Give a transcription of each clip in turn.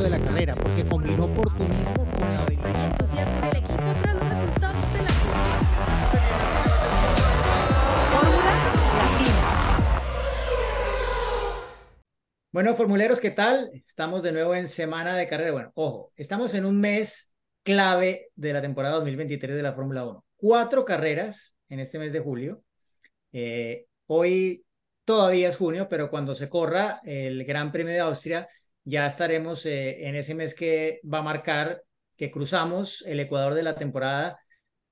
De la carrera, porque combinó oportunismo con la habilidad. entusiasmo en el equipo tras los resultados de la Fórmula Latina. Bueno, formuleros, ¿qué tal? Estamos de nuevo en semana de carrera. Bueno, ojo, estamos en un mes clave de la temporada 2023 de la Fórmula 1. Cuatro carreras en este mes de julio. Eh, hoy todavía es junio, pero cuando se corra el Gran Premio de Austria, ya estaremos eh, en ese mes que va a marcar que cruzamos el Ecuador de la temporada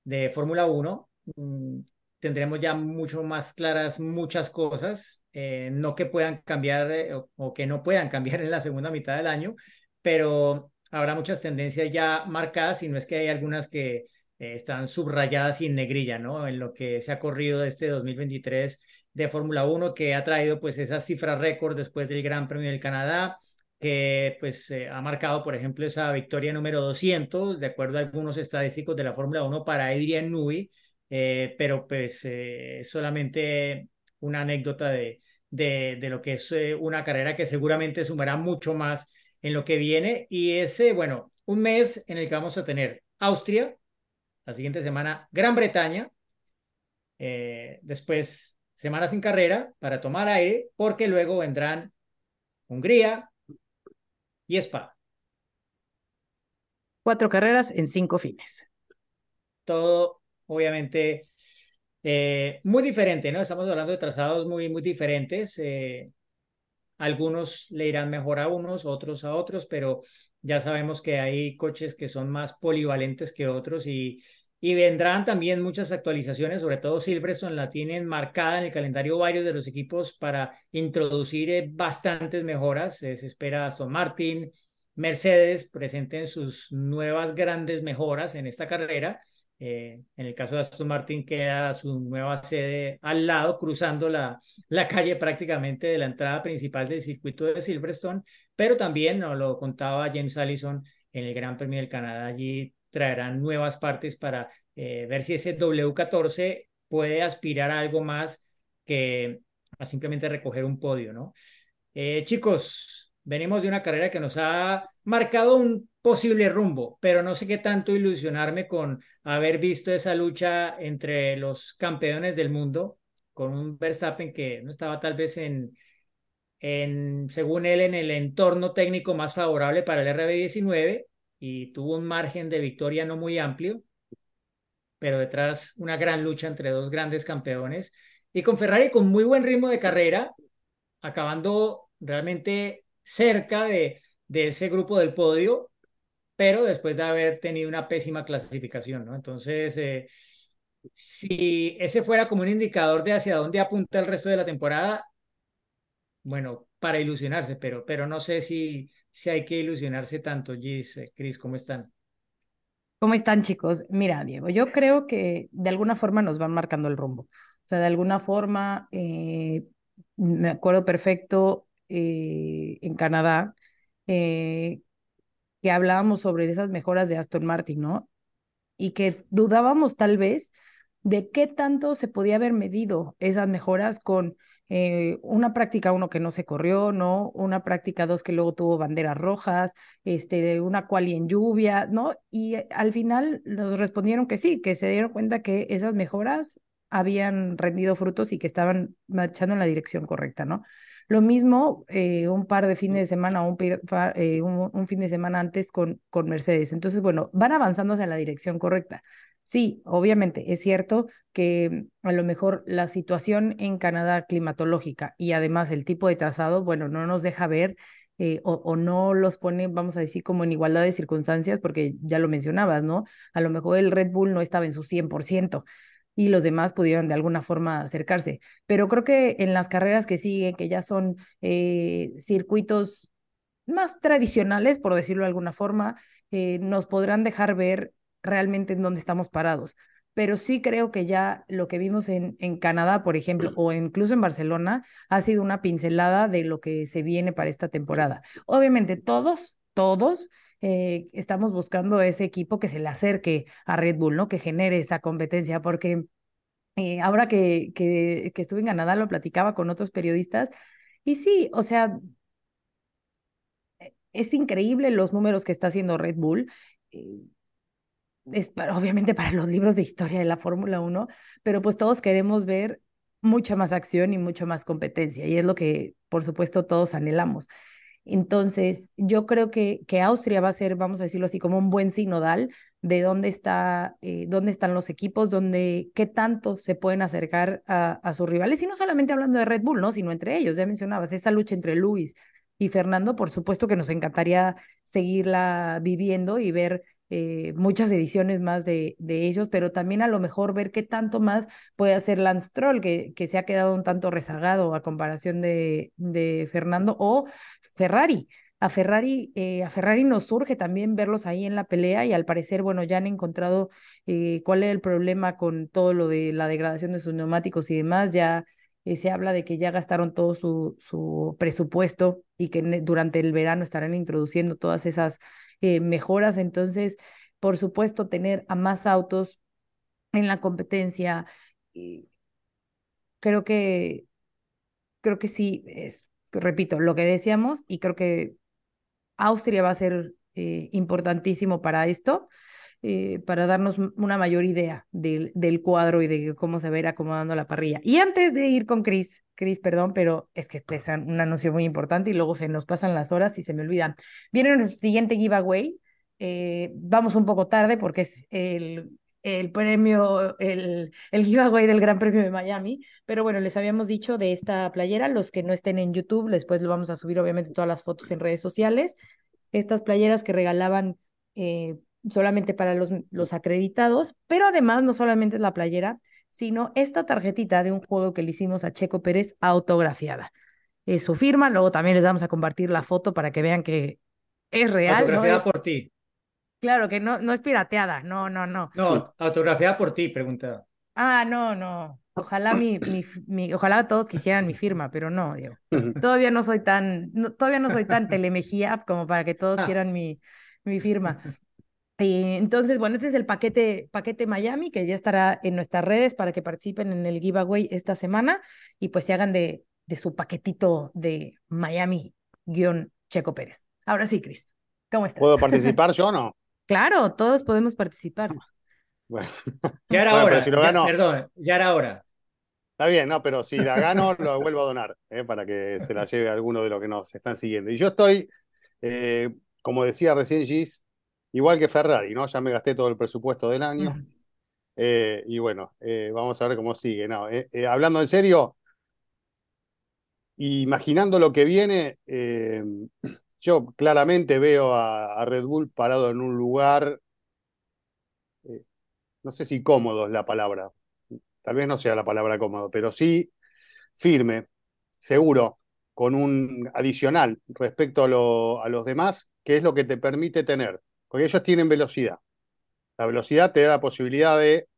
de Fórmula 1. Mm, tendremos ya mucho más claras muchas cosas, eh, no que puedan cambiar eh, o, que no puedan cambiar en la segunda mitad del año, pero habrá muchas tendencias ya marcadas y no es que hay algunas que están subrayadas y en negrilla, ¿no? En lo que se ha corrido este 2023 de Fórmula 1, que ha traído pues esa cifra récord después del Gran Premio del Canadá, que pues eh, ha marcado, por ejemplo, esa victoria número 200, de acuerdo a algunos estadísticos de la Fórmula 1 para Adrian Newey, eh, pero pues eh, solamente una anécdota de, de, de lo que es una carrera que seguramente sumará mucho más en lo que viene. Y ese, bueno, un mes en el que vamos a tener Austria, la siguiente semana Gran Bretaña, después semana sin carrera para tomar aire, porque luego vendrán Hungría, y Spa. Cuatro carreras en cinco fines. Todo, obviamente, eh, muy diferente, ¿no? Estamos hablando de trazados muy, muy diferentes. Eh, algunos le irán mejor a unos, otros a otros, pero ya sabemos que hay coches que son más polivalentes que otros y, y vendrán también muchas actualizaciones, sobre todo Silverstone la tienen marcada en el calendario varios de los equipos para introducir eh, bastantes mejoras. se espera Aston Martin, Mercedes presenten sus nuevas grandes mejoras en esta carrera. Eh, en el caso de Aston Martin queda su nueva sede al lado, cruzando la, la calle prácticamente de la entrada principal del circuito de Silverstone, pero también nos lo contaba James Allison en el Gran Premio del Canadá. Allí traerán nuevas partes para eh, ver si ese W14 puede aspirar a algo más que a simplemente recoger un podio, ¿no? Eh, chicos, venimos de una carrera que nos ha marcado un posible rumbo, pero no sé qué tanto ilusionarme con haber visto esa lucha entre los campeones del mundo, con un Verstappen que no estaba tal vez en, en según él, en el entorno técnico más favorable para el RB19 y tuvo un margen de victoria no muy amplio, pero detrás una gran lucha entre dos grandes campeones. Y con Ferrari con muy buen ritmo de carrera, acabando realmente cerca de, de ese grupo del podio, pero después de haber tenido una pésima clasificación, ¿no? Entonces, eh, si ese fuera como un indicador de hacia dónde apunta el resto de la temporada, bueno, para ilusionarse, pero, pero no sé si, si hay que ilusionarse tanto, Gis, eh, Cris, ¿cómo están? ¿Cómo están, chicos? Mira, Diego, yo creo que de alguna forma nos van marcando el rumbo. O sea, de alguna forma, eh, me acuerdo perfecto eh, en Canadá, que hablábamos sobre esas mejoras de Aston Martin, ¿no? Y que dudábamos tal vez de qué tanto se podía haber medido esas mejoras con eh, una práctica uno que no se corrió, ¿no? Una práctica dos que luego tuvo banderas rojas, este, una quali en lluvia, ¿no? Y eh, al final nos respondieron que sí, que se dieron cuenta que esas mejoras habían rendido frutos y que estaban marchando en la dirección correcta, ¿no? Lo mismo eh, un par de fines de semana, un, un, fin de semana antes con, con Mercedes. Entonces, bueno, van avanzando hacia la dirección correcta. Sí, obviamente, es cierto que a lo mejor la situación en Canadá climatológica y además el tipo de trazado, bueno, no nos deja ver eh, o, no los pone, vamos a decir, como en igualdad de circunstancias, porque ya lo mencionabas, ¿no? A lo mejor el Red Bull no estaba en su 100%, y los demás pudieron de alguna forma acercarse. Pero creo que en las carreras que siguen, que ya son eh, circuitos más tradicionales, por decirlo de alguna forma, eh, nos podrán dejar ver realmente en dónde estamos parados. Pero sí creo que ya lo que vimos en, en Canadá, por ejemplo, o incluso en Barcelona, ha sido una pincelada de lo que se viene para esta temporada. Obviamente todos, todos eh, estamos buscando ese equipo que se le acerque a Red Bull, ¿no? Que genere esa competencia, porque eh, ahora que, que, que, estuve en Canadá lo platicaba con otros periodistas y sí, o sea, e, es increíble los números que está haciendo Red Bull. Eh, es para, obviamente para los libros de historia de la Fórmula 1, pero pues todos queremos ver mucha más acción y mucha más competencia y es lo que por supuesto todos anhelamos. Entonces, yo creo que, que Austria va a ser, vamos a decirlo así, como un buen sinodal de dónde, está, eh, dónde están los equipos, dónde, qué tanto se pueden acercar a, a, sus rivales, y no solamente hablando de Red Bull, ¿no? sino entre ellos, ya mencionabas, esa lucha entre Luis y Fernando, por supuesto que nos encantaría seguirla viviendo y ver eh, muchas ediciones más de, de, ellos, pero también a lo mejor ver qué tanto más puede hacer Lance Troll, que, que se ha quedado un tanto rezagado a comparación de, de Fernando, o Ferrari. A Ferrari, eh, a Ferrari nos surge también verlos ahí en la pelea y al parecer, bueno, ya han encontrado eh, cuál era el problema con todo lo de la degradación de sus neumáticos y demás. Ya se habla de que ya gastaron todo su, su presupuesto y que durante el verano estarán introduciendo todas esas mejoras. Entonces, por supuesto, tener a más autos en la competencia, creo que, creo que sí, es, repito, lo que decíamos y creo que Austria va a ser eh, importantísimo para esto. Eh, para darnos una mayor idea del, del, cuadro y de cómo se va ir acomodando la parrilla. Y antes de ir con Chris, Chris, perdón, pero es que este es un anuncio muy importante y luego se nos pasan las horas y se me olvidan. Viene nuestro siguiente giveaway. Eh, vamos un poco tarde porque es el, el premio, el, el giveaway del Gran Premio de Miami. Pero bueno, les habíamos dicho de esta playera, los que no estén en YouTube, después lo vamos a subir obviamente todas las fotos en redes sociales. Estas playeras que regalaban eh, solamente para los, los acreditados, pero además no solamente es la playera, sino esta tarjetita de un juego que le hicimos a Checo Pérez autografiada. Es su firma, luego también les vamos a compartir la foto para que vean que es real. Autografiada no por ti. Claro, que no, no es pirateada, no, no, no. No, autografiada por ti, pregunta. Ah, no, no. Ojalá mi, mi, mi, ojalá todos quisieran mi firma, pero no, Diego. Todavía no soy tan, no, todavía no soy tan telemejía como para que todos quieran mi, mi firma. Eh, entonces, bueno, este es el paquete, paquete Miami que ya estará en nuestras redes para que participen en el giveaway esta semana y pues se hagan de, de su paquetito de Miami-Checo Pérez. Ahora sí, Cris, ¿cómo estás? ¿Puedo participar yo o no? Claro, todos podemos participar. Bueno. Ya era bueno, hora, si lo gano, ya, perdón, ya era hora. Está bien, no, pero si la gano, lo vuelvo a donar, eh, para que se la lleve alguno de los que nos están siguiendo. Y yo estoy, eh, como decía recién Gis, igual que Ferrari, ¿no? Ya me gasté todo el presupuesto del año. Eh, y bueno, eh, vamos a ver cómo sigue. No, eh, hablando en serio, imaginando lo que viene, yo claramente veo a, a, Red Bull parado en un lugar, no sé si cómodo es la palabra, tal vez no sea la palabra cómodo, pero sí firme, seguro, con un adicional respecto a, lo, a los demás, que es lo que te permite tener porque ellos tienen velocidad. La velocidad te da la posibilidad de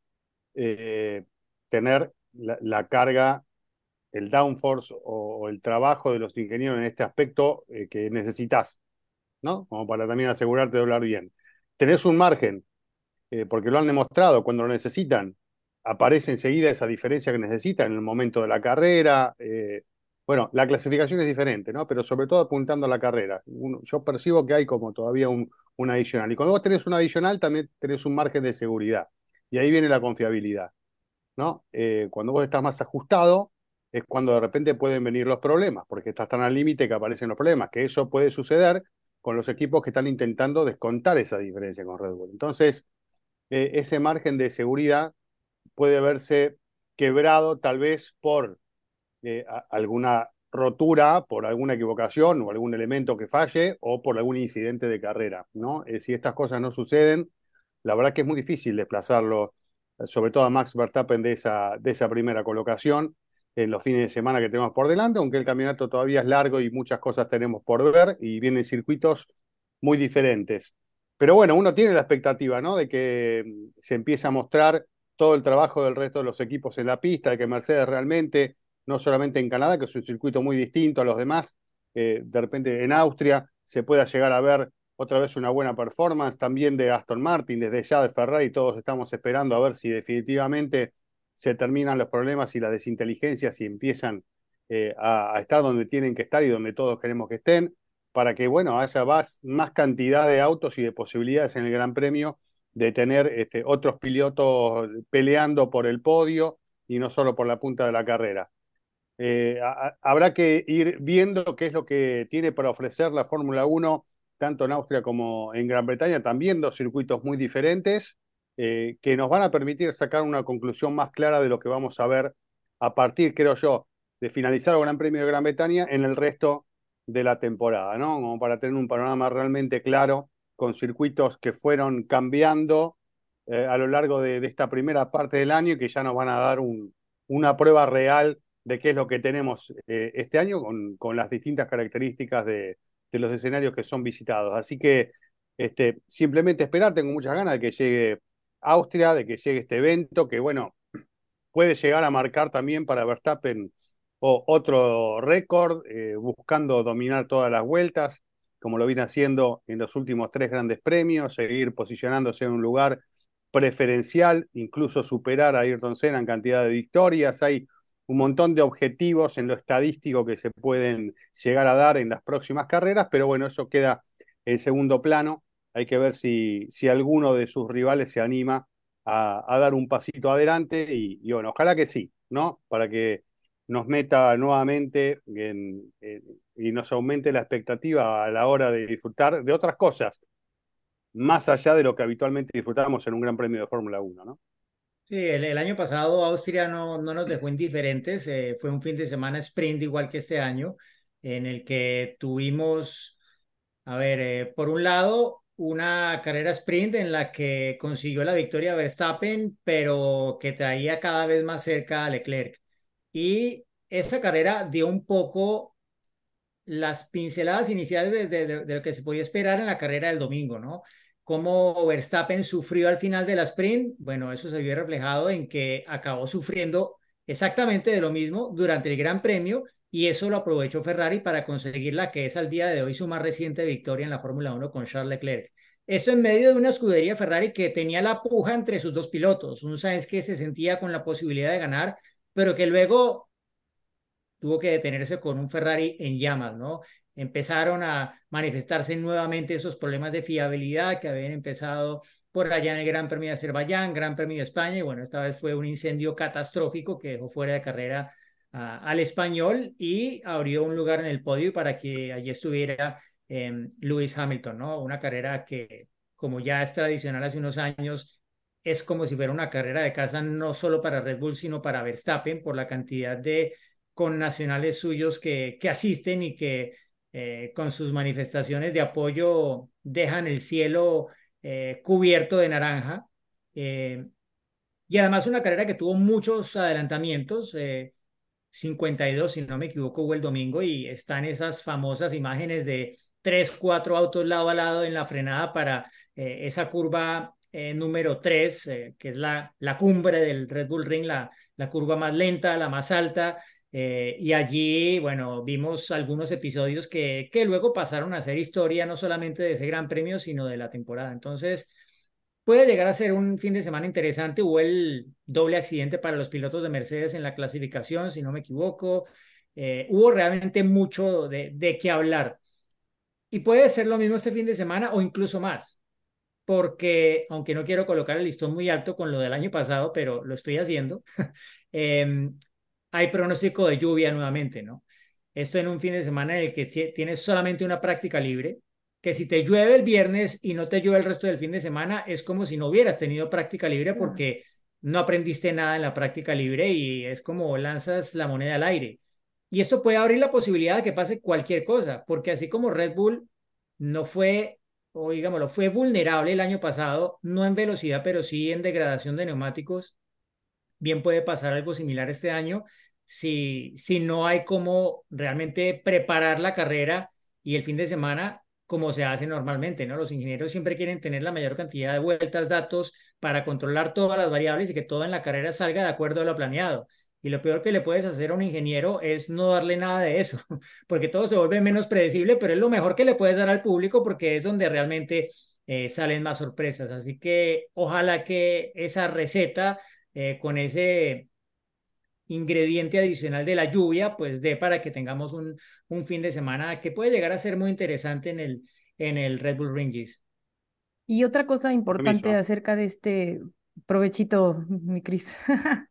eh, tener la, carga, el downforce o, o, el trabajo de los ingenieros en este aspecto eh, que necesitas, ¿no? Como para también asegurarte de hablar bien. Tenés un margen, eh, porque lo han demostrado, cuando lo necesitan, aparece enseguida esa diferencia que necesitan en el momento de la carrera. Eh, bueno, la clasificación es diferente, ¿no? Pero sobre todo apuntando a la carrera. Yo percibo que hay como todavía un, un adicional. Y cuando vos tenés un adicional, también tenés un margen de seguridad. Y ahí viene la confiabilidad. ¿no? Eh, cuando vos estás más ajustado, es cuando de repente pueden venir los problemas, porque estás tan al límite que aparecen los problemas, que eso puede suceder con los equipos que están intentando descontar esa diferencia con Red Bull. Entonces, eh, ese margen de seguridad puede verse quebrado tal vez por eh, alguna rotura por alguna equivocación o algún elemento que falle o por algún incidente de carrera. Eh, si estas cosas no suceden, la verdad que es muy difícil desplazarlo sobre todo a Max Verstappen de esa, de esa primera colocación en los fines de semana que tenemos por delante, aunque el campeonato todavía es largo y muchas cosas tenemos por ver y vienen circuitos muy diferentes. Pero bueno, uno tiene la expectativa, ¿no? De que mm, se empiece a mostrar todo el trabajo del resto de los equipos en la pista, de que Mercedes realmente, no solamente en Canadá, que es un circuito muy distinto a los demás, eh, de repente en Austria se pueda llegar a ver otra vez una buena performance, también de Aston Martin, desde ya de Ferrari, todos estamos esperando a ver si definitivamente se terminan los problemas y las desinteligencias y empiezan eh, a, estar donde tienen que estar y donde todos queremos que estén, para que, bueno, haya más, más cantidad de autos y de posibilidades en el Gran Premio de tener este, otros pilotos peleando por el podio y no solo por la punta de la carrera. Eh, habrá que ir viendo qué es lo que tiene para ofrecer la Fórmula 1, tanto en Austria como en Gran Bretaña, también dos circuitos muy diferentes, eh, que nos van a permitir sacar una conclusión más clara de lo que vamos a ver a partir, creo yo, de finalizar el Gran Premio de Gran Bretaña en el resto de la temporada, ¿no? Como para tener un panorama realmente claro con circuitos que fueron cambiando eh, a lo largo de, esta primera parte del año y que ya nos van a dar un, una prueba real de qué es lo que tenemos eh, este año con, con, las distintas características de, de, los escenarios que son visitados. Así que este, simplemente esperar, tengo muchas ganas de que llegue Austria, de que llegue este evento, que bueno, puede llegar a marcar también para Verstappen otro récord, eh, buscando dominar todas las vueltas, como lo viene haciendo en los últimos tres grandes premios, seguir posicionándose en un lugar preferencial, incluso superar a Ayrton Senna en cantidad de victorias. Hay un montón de objetivos en lo estadístico que se pueden llegar a dar en las próximas carreras, pero bueno, eso queda en segundo plano. Hay que ver si, si alguno de sus rivales se anima a, dar un pasito adelante y, y, bueno, ojalá que sí, ¿no? Para que nos meta nuevamente y nos aumente la expectativa a la hora de disfrutar de otras cosas, más allá de lo que habitualmente disfrutamos en un Gran Premio de Fórmula 1, ¿no? Sí, el, año pasado Austria no, no nos dejó indiferentes, eh, fue un fin de semana sprint igual que este año, en el que tuvimos, a ver, eh, por un lado, una carrera sprint en la que consiguió la victoria Verstappen, pero que traía cada vez más cerca a Leclerc. Y esa carrera dio un poco las pinceladas iniciales de, lo que se podía esperar en la carrera del domingo, ¿no? Cómo Verstappen sufrió al final de la sprint, bueno, eso se vio reflejado en que acabó sufriendo exactamente de lo mismo durante el Gran Premio y eso lo aprovechó Ferrari para conseguir la que es al día de hoy su más reciente victoria en la Fórmula 1 con Charles Leclerc. Esto en medio de una escudería Ferrari que tenía la puja entre sus dos pilotos, un Sainz que se sentía con la posibilidad de ganar, pero que luego tuvo que detenerse con un Ferrari en llamas, ¿no? Empezaron a manifestarse nuevamente esos problemas de fiabilidad que habían empezado por allá en el Gran Premio de Azerbaiyán, Gran Premio de España, y bueno, esta vez fue un incendio catastrófico que dejó fuera de carrera al español y abrió un lugar en el podio para que allí estuviera eh, Lewis Hamilton, ¿no? Una carrera que, como ya es tradicional hace unos años, es como si fuera una carrera de casa no solo para Red Bull, sino para Verstappen por la cantidad de connacionales suyos que, que asisten y que eh, con sus manifestaciones de apoyo dejan el cielo eh, cubierto de naranja. Eh, y además una carrera que tuvo muchos adelantamientos, 52 si no me equivoco, hubo el domingo y están esas famosas imágenes de tres, cuatro autos lado a lado en la frenada para esa curva eh, número 3, eh, que es la, la cumbre del Red Bull Ring, la, la curva más lenta, la más alta. Eh, y allí, bueno, vimos algunos episodios que, que luego pasaron a ser historia no solamente de ese gran premio, sino de la temporada. Entonces, puede llegar a ser un fin de semana interesante. Hubo el doble accidente para los pilotos de Mercedes en la clasificación, si no me equivoco. hubo realmente mucho de, de qué hablar. Y puede ser lo mismo este fin de semana o incluso más porque aunque no quiero colocar el listón muy alto con lo del año pasado, pero lo estoy haciendo, em, hay pronóstico de lluvia nuevamente, ¿no? Esto en un fin de semana en el que tienes solamente una práctica libre, que si te llueve el viernes y no te llueve el resto del fin de semana, es como si no hubieras tenido práctica libre porque no aprendiste nada en la práctica libre y es como lanzas la moneda al aire. Y esto puede abrir la posibilidad de que pase cualquier cosa, porque así como Red Bull no fue o digámoslo, fue vulnerable el año pasado, no en velocidad, pero sí en degradación de neumáticos. Bien puede pasar algo similar este año si, si no hay como realmente preparar la carrera y el fin de semana como se hace normalmente, ¿no? Los ingenieros siempre quieren tener la mayor cantidad de vueltas, datos para controlar todas las variables y que todo en la carrera salga de acuerdo a lo planeado. Y lo peor que le puedes hacer a un ingeniero es no darle nada de eso, porque todo se vuelve menos predecible, pero es lo mejor que le puedes dar al público porque es donde realmente eh, salen más sorpresas. Así que ojalá que esa receta eh, con ese ingrediente adicional de la lluvia, pues dé para que tengamos un, un fin de semana que puede llegar a ser muy interesante en el, en el Red Bull Ringies. Y otra cosa importante acerca de este provechito, mi Cris.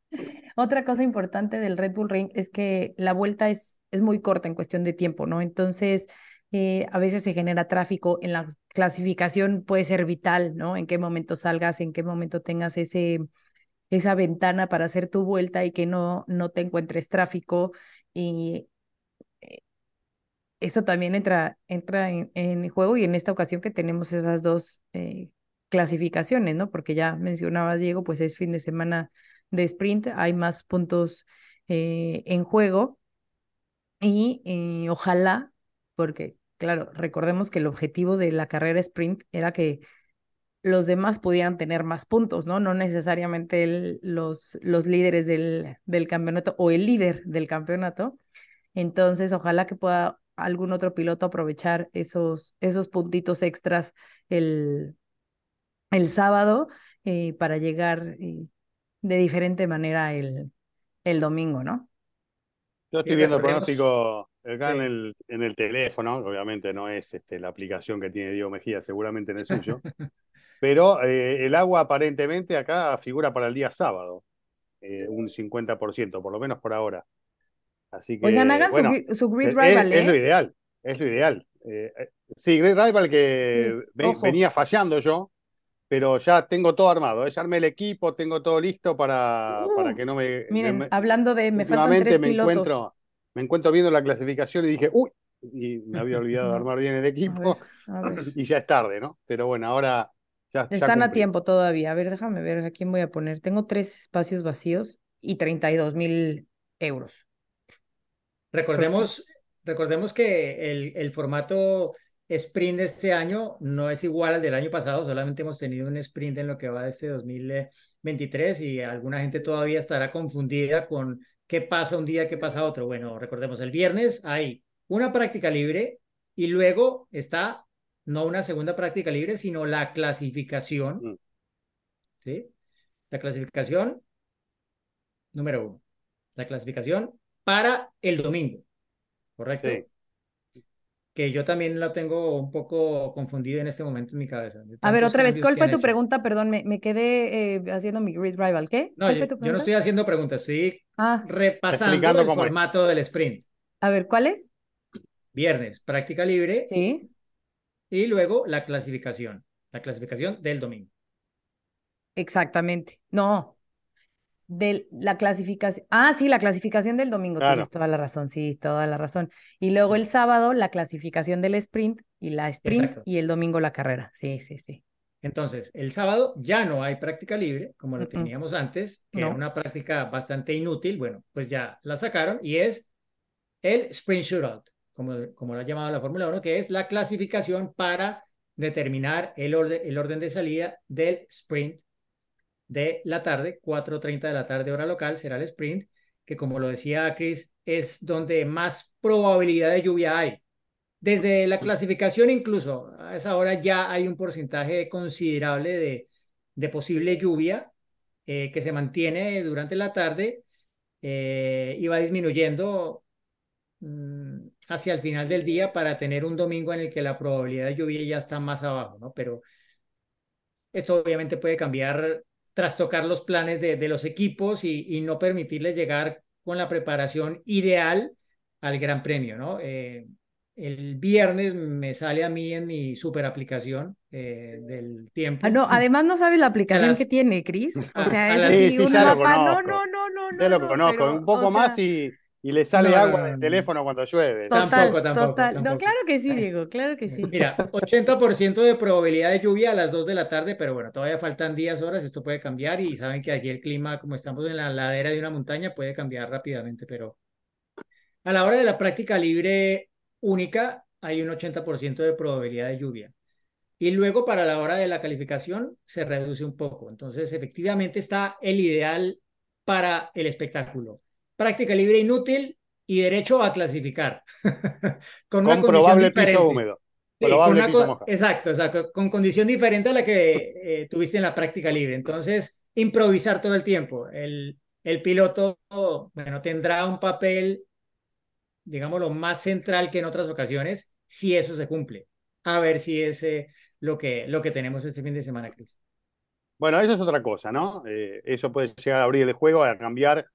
Otra cosa importante del Red Bull Ring es que la vuelta es, es muy corta en cuestión de tiempo, ¿no? Entonces, eh, a veces se genera tráfico, en la clasificación puede ser vital, ¿no? En qué momento salgas, en qué momento tengas ese, esa ventana para hacer tu vuelta y que no, no te encuentres tráfico. Y eh, eso también entra, entra en, juego y en esta ocasión que tenemos esas dos eh, clasificaciones, ¿no? Porque ya mencionabas, Diego, pues es fin de semana de sprint, hay más puntos eh, en juego y ojalá, porque claro, recordemos que el objetivo de la carrera sprint era que los demás pudieran tener más puntos, ¿no? No necesariamente los, los líderes del, del campeonato o el líder del campeonato. Entonces, ojalá que pueda algún otro piloto aprovechar esos, esos puntitos extras el, el sábado eh, para llegar eh, de diferente manera el, el domingo, ¿no? Yo estoy viendo el pronóstico acá en, el, en el teléfono, obviamente no es este, la aplicación que tiene Diego Mejía, seguramente en el suyo, pero eh, el agua aparentemente acá figura para el día sábado, un 50%, por lo menos por ahora. Así que, Oigan, hagan su, grid rival. Es, lo ideal, es lo ideal. sí, grid rival que venía fallando yo, pero ya tengo todo armado. Ya armé el equipo, tengo todo listo para, para uh, que no me. Miren, hablando de. Me faltan tres me Encuentro, me encuentro viendo la clasificación y dije, uy, y me había olvidado de armar bien el equipo. y ya es tarde, ¿no? Pero bueno, ahora ya. Están a tiempo todavía. A ver, déjame ver a quién voy a poner. Tengo tres espacios vacíos y 32 mil euros. Recordemos, recordemos que el, el formato sprint de este año no es igual al del año pasado, solamente hemos tenido un sprint en lo que va de este 2023 y alguna gente todavía estará confundida con qué pasa un día, qué pasa otro. Bueno, recordemos, el viernes hay una práctica libre y luego está no una segunda práctica libre, sino la clasificación. Mm. ¿Sí? La clasificación número uno. La clasificación para el domingo. ¿Correcto? Que yo también lo tengo un poco confundido en este momento en mi cabeza. A ver, otra vez, ¿cuál fue tu pregunta? Perdón, me, me quedé eh, haciendo mi grid rival. ¿Qué? No, yo, no estoy haciendo preguntas, estoy ah. repasando el formato del sprint. A ver, ¿cuál es? Viernes, práctica libre. Sí. Y luego la clasificación, la clasificación del domingo. Exactamente. No, de la clasificación. Ah, sí, la clasificación del domingo, tienes toda la razón, sí, toda la razón. Y luego el sábado, la clasificación del sprint y la sprint y el domingo la carrera. Sí, sí, sí. Entonces, el sábado ya no hay práctica libre, como lo teníamos antes, que era una práctica bastante inútil. Bueno, pues ya la sacaron y es el sprint shootout, como, como lo ha llamado la Fórmula 1, que es la clasificación para determinar el orden, el orden de salida del sprint de la tarde, 4.30 de la tarde hora local, será el sprint, que como lo decía Chris, es donde más probabilidad de lluvia hay. Desde la clasificación incluso, a esa hora ya hay un porcentaje considerable de, de posible lluvia eh, que se mantiene durante la tarde eh, y va disminuyendo mm, hacia el final del día para tener un domingo en el que la probabilidad de lluvia ya está más abajo, ¿no? Pero esto obviamente puede cambiar trastocar los planes de, de los equipos y, y, no permitirles llegar con la preparación ideal al Gran Premio, ¿no? Eh, el viernes me sale a mí en mi super aplicación eh, del tiempo. Ah, no, además no sabes la aplicación que tiene, Cris. O sea, es sí, sí, no, no, no, no, no. Ya lo conozco, un poco más y, y le sale No, agua no, del no. teléfono cuando llueve. Total. Total, tampoco, total. No, tampoco. claro que sí, Diego, claro que sí. Mira, 80% de probabilidad de lluvia a las 2 de la tarde, pero bueno, todavía faltan días, horas, esto puede cambiar y saben que aquí el clima, como estamos en la ladera de una montaña, puede cambiar rápidamente, pero a la hora de la práctica libre única hay un 80% de probabilidad de lluvia. Y luego para la hora de la calificación se reduce un poco. Entonces, efectivamente está el ideal para el espectáculo. Práctica libre inútil y derecho a clasificar. Con una Con condición probable diferente. piso húmedo. Sí, Probable con piso. Exacto, exacto, con condición diferente a la que eh, tuviste en la práctica libre. Entonces, improvisar todo el tiempo. El, el piloto, bueno, tendrá un papel, digámoslo, más central que en otras ocasiones, si eso se cumple. A ver si es eh, lo, que, lo que tenemos este fin de semana, Cris. Bueno, eso es otra cosa, ¿no? Eh, eso puede llegar a abrir el juego, a cambiar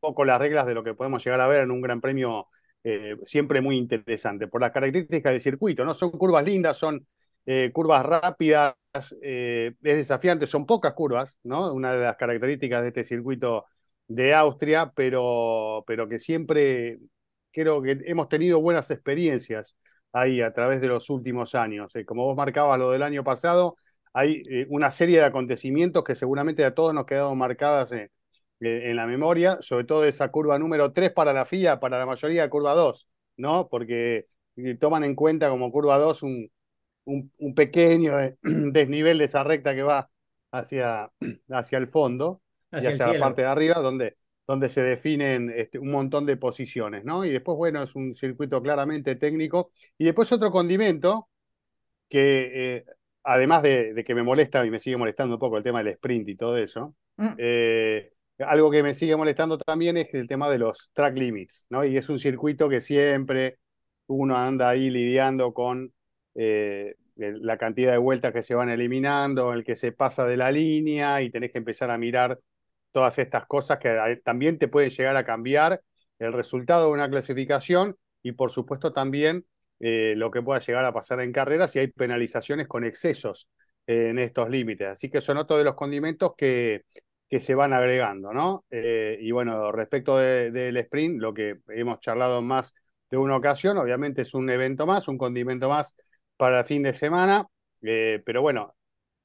poco las reglas de lo que podemos llegar a ver en un gran premio eh, siempre muy interesante, por las características del circuito, ¿no? Son curvas lindas, son eh, curvas rápidas, eh, es desafiante, son pocas curvas, ¿no? Una de las características de este circuito de Austria, pero, pero que siempre creo que hemos tenido buenas experiencias ahí a través de los últimos años. Como vos marcabas lo del año pasado, hay una serie de acontecimientos que seguramente a todos nos quedaron marcadas en la memoria, sobre todo esa curva número 3 para la FIA, para la mayoría de curva 2, ¿no? Porque eh, toman en cuenta como curva 2 un, un, un pequeño eh, desnivel de esa recta que va hacia, hacia el fondo Hacia y hacia la parte de arriba, donde, donde se definen este, un montón de posiciones, ¿no? Y después, bueno, es un circuito claramente técnico. Y después otro condimento que, eh, además de, de que me molesta y me sigue molestando un poco el tema del sprint y todo eso, Mm. eh, algo que me sigue molestando también es el tema de los track limits, ¿no? Y es un circuito que siempre uno anda ahí lidiando con eh, la cantidad de vueltas que se van eliminando, el que se pasa de la línea y tenés que empezar a mirar todas estas cosas que eh, también te pueden llegar a cambiar el resultado de una clasificación y por supuesto también eh, lo que pueda llegar a pasar en carrera si hay penalizaciones con excesos en estos límites. Así que son otros de los condimentos que, que se van agregando, ¿no? Eh, y bueno, respecto de- del sprint, lo que hemos charlado más de una ocasión, obviamente es un evento más, un condimento más para el fin de semana, eh, pero bueno,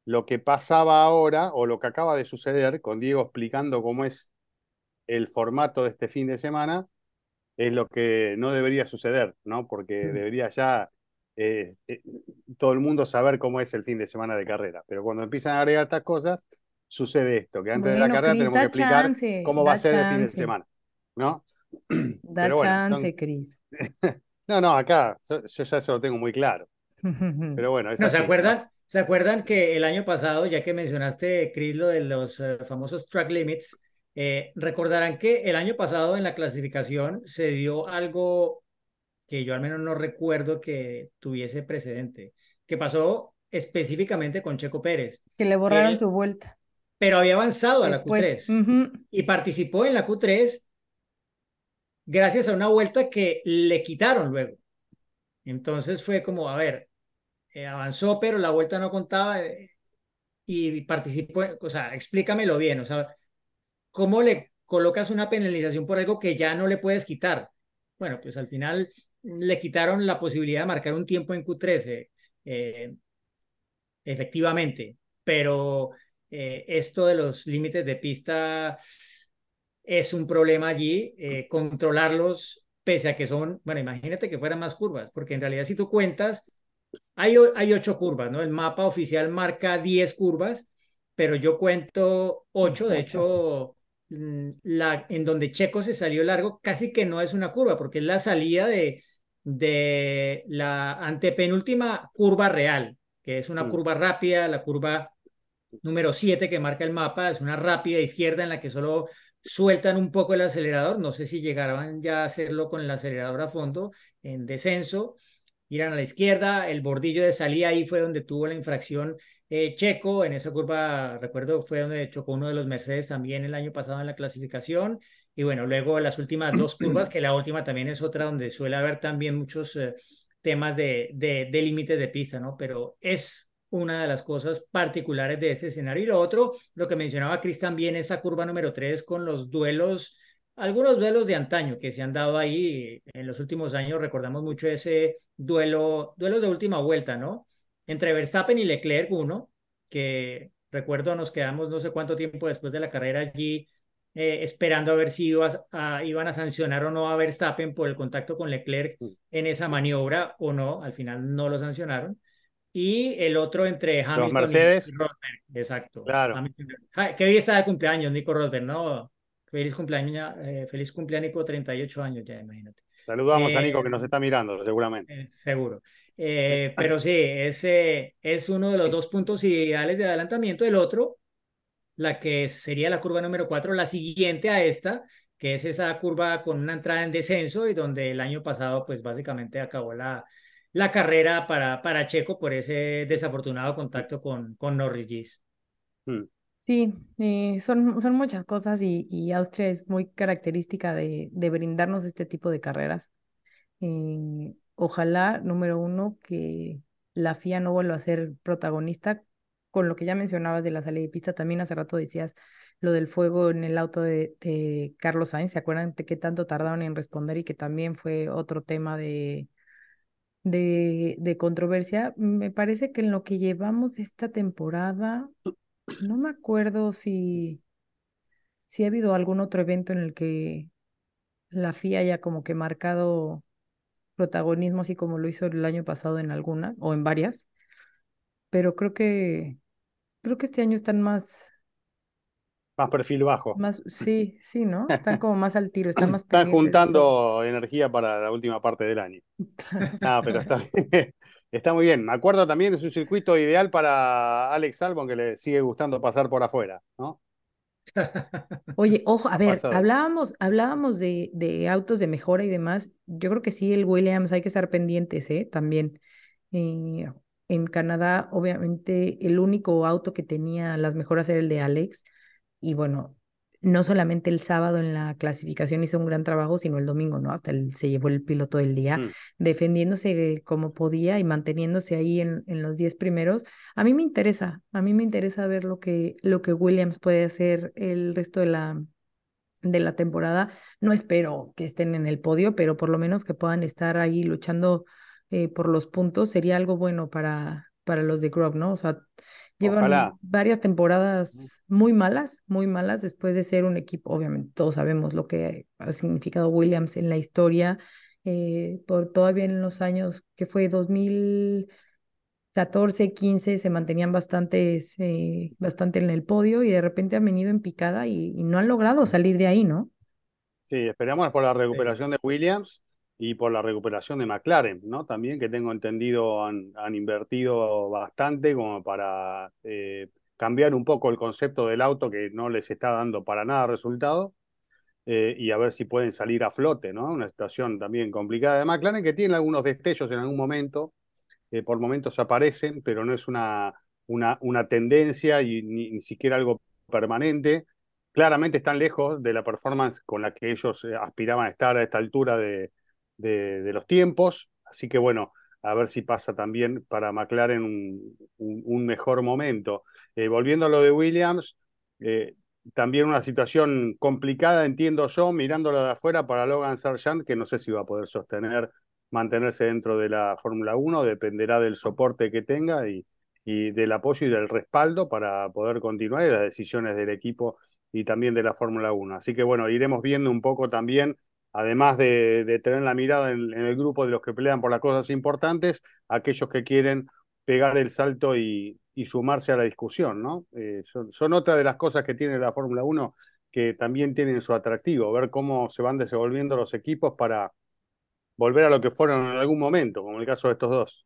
lo que pasaba ahora o lo que acaba de suceder con Diego explicando cómo es el formato de este fin de semana es lo que no debería suceder, ¿no? Porque Mm. debería ya eh, todo el mundo saber cómo es el fin de semana de carrera. Pero cuando empiezan a agregar estas cosas, sucede esto, que antes de la Bueno, carrera Cris, tenemos que explicar chance, cómo va a ser el fin de chance. semana, ¿no? Da Pero bueno, son- chance, Cris. no, no, acá yo, yo ya eso lo tengo muy claro. Pero bueno, es No, ¿se acuerdan? ¿Se acuerdan que el año pasado, ya que mencionaste, Chris, lo de los eh, famosos track limits, eh, recordarán que el año pasado en la clasificación se dio algo que yo al menos no recuerdo que tuviese precedente, que pasó específicamente con Checo Pérez, Que le borraron él su vuelta. Pero había avanzado a la Después. Q3 Ujú. y participó en la Q3 gracias a una vuelta que le quitaron luego. Entonces fue como, a ver, eh, avanzó, pero la vuelta no contaba eh, y participó, o sea, explícamelo bien, o sea, ¿cómo le colocas una penalización por algo que ya no le puedes quitar? Bueno, pues al final le quitaron la posibilidad de marcar un tiempo en Q13, eh, efectivamente, pero eh, esto de los límites de pista es un problema allí, eh, controlarlos pese a que son, bueno, imagínate que fueran más curvas, porque en realidad si tú cuentas, hay, hay ocho curvas, ¿no? El mapa oficial marca 10 curvas, pero yo cuento ocho, de hecho, mm, la, en donde Checo se salió largo, casi que no es una curva, porque es la salida de, de la antepenúltima curva real, que es una Mm. curva rápida, la curva número 7 que marca el mapa, es una rápida izquierda en la que solo sueltan un poco el acelerador, no sé si llegarán ya a hacerlo con el acelerador a fondo, en descenso, irán a la izquierda, el bordillo de salida ahí fue donde tuvo la infracción eh, Checo, en esa curva, recuerdo, fue donde chocó uno de los Mercedes también el año pasado en la clasificación, y bueno, luego las últimas dos curvas, que la última también es otra donde suele haber también muchos eh, temas de, de, de límites de pista, ¿no? Pero es una de las cosas particulares de este escenario. Y lo otro, lo que mencionaba Chris también, esa curva número 3 con los duelos algunos duelos de antaño que se han dado ahí en los últimos años. Recordamos mucho ese duelo, duelos de última vuelta, ¿no? Entre Verstappen y Leclerc, uno, que recuerdo nos quedamos no sé cuánto tiempo después de la carrera allí eh, esperando a ver si a, iban a sancionar o no a Verstappen por el contacto con Leclerc en esa maniobra o no. Al final no lo sancionaron. Y el otro entre Hamilton Mercedes. y Rosberg. Exacto. Claro. que hoy está de cumpleaños, Nico Rosberg, ¿no? Feliz cumpleaños, eh, feliz cumpleaños, Nico, 38 años ya, imagínate. Saludamos a Nico que Eh, nos está mirando, seguramente. eh, seguro. Eh, pero sí, ese es uno de los dos puntos ideales de adelantamiento. El otro, la que sería la curva número cuatro, la siguiente a esta, que es esa curva con una entrada en descenso y donde el año pasado, pues básicamente acabó la, la carrera para, para Checo por ese desafortunado contacto con, con Norris. Mm. Sí, eh, son, son muchas cosas y, y Austria es muy característica de, de brindarnos este tipo de carreras. Eh, ojalá, número uno, que la FIA no vuelva a ser protagonista con lo que ya mencionabas de la salida de pista. También hace rato decías lo del fuego en el auto de, de Carlos Sainz. ¿Se acuerdan de qué tanto tardaron en responder y que también fue otro tema de, de, de controversia? Me parece que en lo que llevamos esta temporada, no me acuerdo si, si ha habido algún otro evento en el que la FIA haya como que marcado protagonismo, así como lo hizo el año pasado en alguna o en varias, pero creo que creo que este año están más, Más perfil bajo. más, sí, sí, ¿no? Están como más al tiro, están más Están juntando energía para la última parte del año. No, pero está, está muy bien. Me acuerdo también, es un circuito ideal para Alex Albon, que le sigue gustando pasar por afuera, ¿no? Oye, ojo, a ver, pasado. hablábamos, hablábamos de, de autos de mejora y demás. Yo creo que sí, el Williams hay que estar pendientes, ¿eh? También. Eh, en Canadá, obviamente, el único auto que tenía las mejoras era el de Alex. Y bueno, no solamente el sábado en la clasificación hizo un gran trabajo, sino el domingo, ¿no? Hasta el- se llevó el piloto del día, Mm. defendiéndose como podía y manteniéndose ahí en, en los 10 primeros. A mí me interesa, a mí me interesa ver lo que, lo que Williams puede hacer el resto de la, de la temporada. No espero que estén en el podio, pero por lo menos que puedan estar ahí luchando eh, por los puntos sería algo bueno para, para los de Grove, ¿no? O sea, llevan Ojalá. varias temporadas muy malas, muy malas, después de ser un equipo, obviamente todos sabemos lo que ha significado Williams en la historia, eh, por todavía en los años que fue 2014, 15, se mantenían bastantes, eh, bastante en el podio y de repente han venido en picada y, y no han logrado salir de ahí, ¿no? Sí, esperamos por la recuperación de Williams y por la recuperación de McLaren, ¿no? También que tengo entendido han, han invertido bastante como para eh, cambiar un poco el concepto del auto que no les está dando para nada resultado eh, y a ver si pueden salir a flote, ¿no? Una situación también complicada de McLaren que tiene algunos destellos en algún momento, eh, por momentos aparecen, pero no es una, una, una tendencia y ni, ni siquiera algo permanente. Claramente están lejos de la performance con la que ellos eh, aspiraban a estar a esta altura de, de, los tiempos. Así que bueno, a ver si pasa también para McLaren un, un, mejor momento. Eh, volviendo a lo de Williams, eh, también una situación complicada, entiendo yo, mirándolo de afuera para Logan Sargent, que no sé si va a poder sostener, mantenerse dentro de la Fórmula 1, dependerá del soporte que tenga y, y del apoyo y del respaldo para poder continuar y las decisiones del equipo y también de la Fórmula 1. Así que bueno, iremos viendo un poco también, además de, tener la mirada en, el grupo de los que pelean por las cosas importantes, aquellos que quieren pegar el salto y, sumarse a la discusión, ¿no? Eh, son, otra de las cosas que tiene la Fórmula 1 que también tienen su atractivo, ver cómo se van desenvolviendo los equipos para volver a lo que fueron en algún momento, como en el caso de estos dos.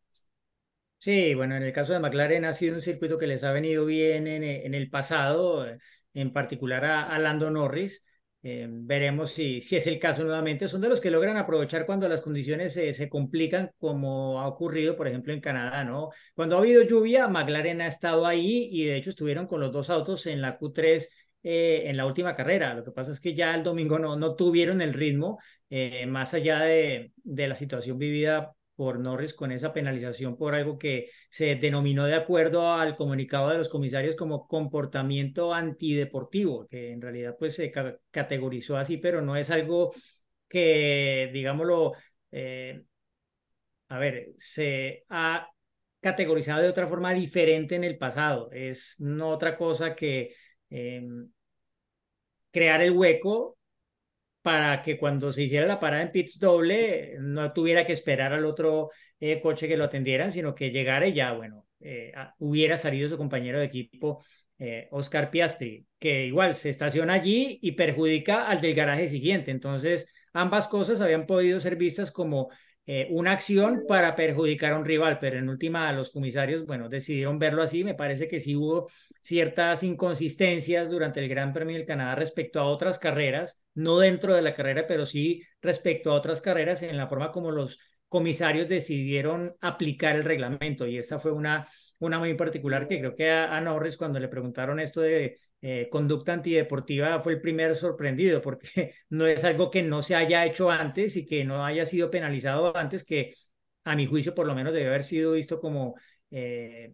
Sí, bueno, en el caso de McLaren ha sido un circuito que les ha venido bien en, el pasado, en particular a, a Norris. Eh, veremos si, si es el caso nuevamente. Son de los que logran aprovechar cuando las condiciones se, complican, como ha ocurrido, por ejemplo, en Canadá, ¿no? Cuando ha habido lluvia, McLaren ha estado ahí y de hecho estuvieron con los dos autos en la Q3 eh, en la última carrera. Lo que pasa es que ya el domingo no, no tuvieron el ritmo, eh, más allá de, de la situación vivida por Norris con esa penalización por algo que se denominó de acuerdo al comunicado de los comisarios como comportamiento antideportivo, que en realidad pues se categorizó así, pero no es algo que, digámoslo, eh, a ver, se ha categorizado de otra forma diferente en el pasado. Es no otra cosa que em, crear el hueco para que cuando se hiciera la parada en pits doble no tuviera que esperar al otro eh, coche que lo atendiera, sino que llegara y ya, bueno, eh, hubiera salido su compañero de equipo, eh, Oscar Piastri, que igual se estaciona allí y perjudica al del garaje siguiente. Entonces, ambas cosas habían podido ser vistas como eh, una acción para perjudicar a un rival, pero en última los comisarios, bueno, decidieron verlo así. Me parece que sí hubo ciertas inconsistencias durante el Gran Premio del Canadá respecto a otras carreras, no dentro de la carrera, pero sí respecto a otras carreras en la forma como los comisarios decidieron aplicar el reglamento. Y esta fue una, una muy particular que creo que a Norris cuando le preguntaron esto de eh, conducta antideportiva fue el primer sorprendido, porque no es algo que no se haya hecho antes y que no haya sido penalizado antes, que a mi juicio por lo menos debe haber sido visto como eh,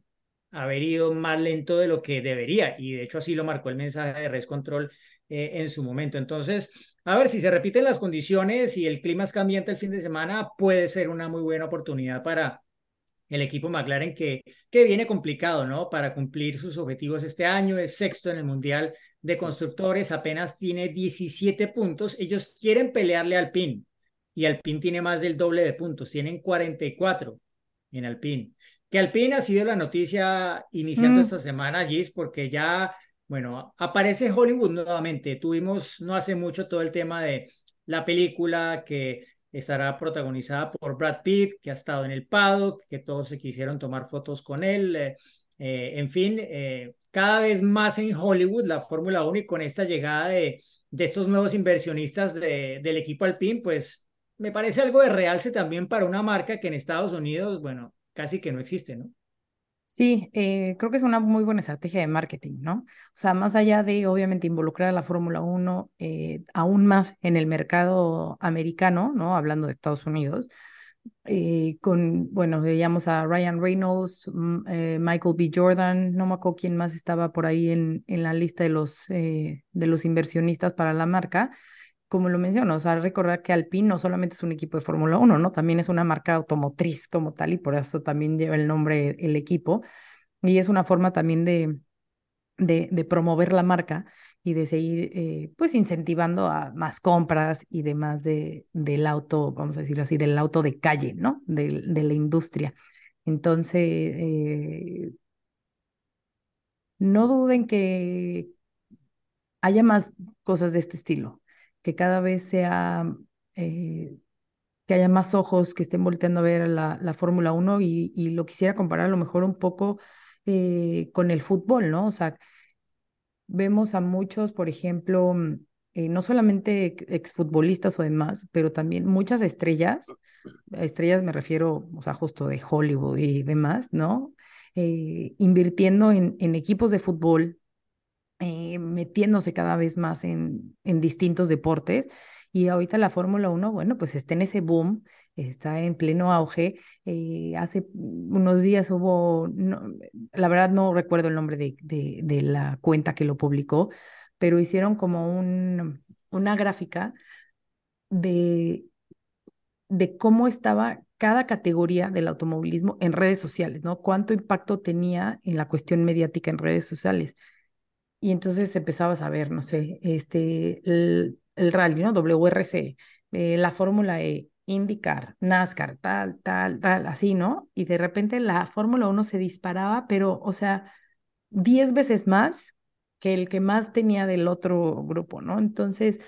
haber ido más lento de lo que debería. Y de hecho así lo marcó el mensaje de Res Control eh, en su momento. Entonces, a ver, si se repiten las condiciones y el clima es cambiante el fin de semana, puede ser una muy buena oportunidad para el equipo McLaren que, que viene complicado, ¿no? Para cumplir sus objetivos este año, es sexto en el Mundial de Constructores, apenas tiene 17 puntos, ellos quieren pelearle al PIN y Alpine tiene más del doble de puntos, tienen 44 en Alpine. Que Alpine ha sido la noticia iniciando mm. esta semana, Gis, porque ya, bueno, aparece Hollywood nuevamente. Tuvimos no hace mucho todo el tema de la película que estará protagonizada por Brad Pitt, que ha estado en el paddock, que todos se quisieron tomar fotos con él. Eh, eh, en fin, eh, cada vez más en Hollywood la Fórmula 1 y con esta llegada de, de estos nuevos inversionistas de, del equipo Alpine, pues me parece algo de realce también para una marca que en Estados Unidos, bueno, casi que no existe, ¿no? Sí, eh, creo que es una muy buena estrategia de marketing, ¿no? O sea, más allá de obviamente involucrar a la Fórmula 1 eh, aún más en el mercado americano, ¿no? Hablando de Estados Unidos, eh, con, bueno, veíamos a Ryan Reynolds, mm, Michael B. Jordan, no me acuerdo quién más estaba por ahí en, en la lista de los, de los inversionistas para la marca, como lo menciono, o sea, recordar que Alpine no solamente es un equipo de Fórmula 1, ¿no? También es una marca automotriz como tal y por eso también lleva el nombre el equipo. Y es una forma también de, de, promover la marca y de seguir, eh, pues, incentivando a más compras y demás de, del auto, vamos a decirlo así, del auto de calle, ¿no? De, de la industria. Entonces, eh, no duden que haya más cosas de este estilo que cada vez sea, eh, que haya más ojos que estén volteando a ver la, la Fórmula 1 y, y, lo quisiera comparar a lo mejor un poco eh, con el fútbol, ¿no? O sea, vemos a muchos, por ejemplo, mm, eh, no solamente exfutbolistas o demás, pero también muchas estrellas, estrellas me refiero, o sea, justo de Hollywood y demás, ¿no? invirtiendo en, en equipos de fútbol, eh, metiéndose cada vez más en, en distintos deportes. Y ahorita la Fórmula 1, bueno, pues está en ese boom, está en pleno auge. Eh, hace unos días hubo, la verdad no recuerdo el nombre de, de, de, la cuenta que lo publicó, pero hicieron como un, una gráfica de, de cómo estaba cada categoría del automovilismo en redes sociales, ¿no? Cuánto impacto tenía en la cuestión mediática en redes sociales. Y entonces empezabas a ver, no sé, este, el, rally, ¿no? WRC, eh, la Fórmula E, IndyCar, NASCAR, tal, tal, tal, así, ¿no? Y de repente la Fórmula 1 se disparaba, pero, o sea, 10 veces más que el que más tenía del otro grupo, ¿no? Entonces,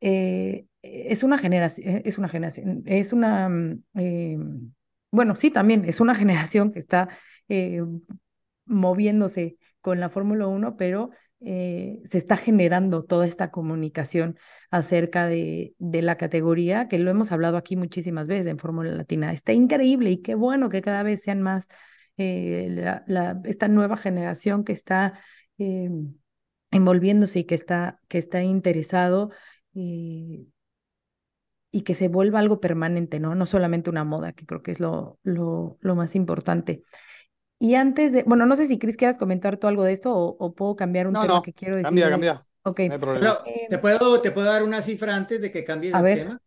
eh, es una generación, eh, es una generación, es una, bueno, sí, también es una generación que está moviéndose con la Fórmula 1, pero eh, se está generando toda esta comunicación acerca de, de, la categoría, que lo hemos hablado aquí muchísimas veces en Fórmula Latina. Está increíble y qué bueno que cada vez sean más eh, la, esta nueva generación que está eh, envolviéndose y que está, que está interesado. y y que se vuelva algo permanente, ¿no? No solamente una moda, que creo que es lo, lo, lo más importante. Y antes de, bueno, no sé si Cris quieras comentar tú algo de esto o, o puedo cambiar un No, tema no, que quiero decir. cambia, cambia. Ok, No hay problema. Pero, Eh, ¿te puedo, te puedo dar una cifra antes de que cambies A el ver. tema?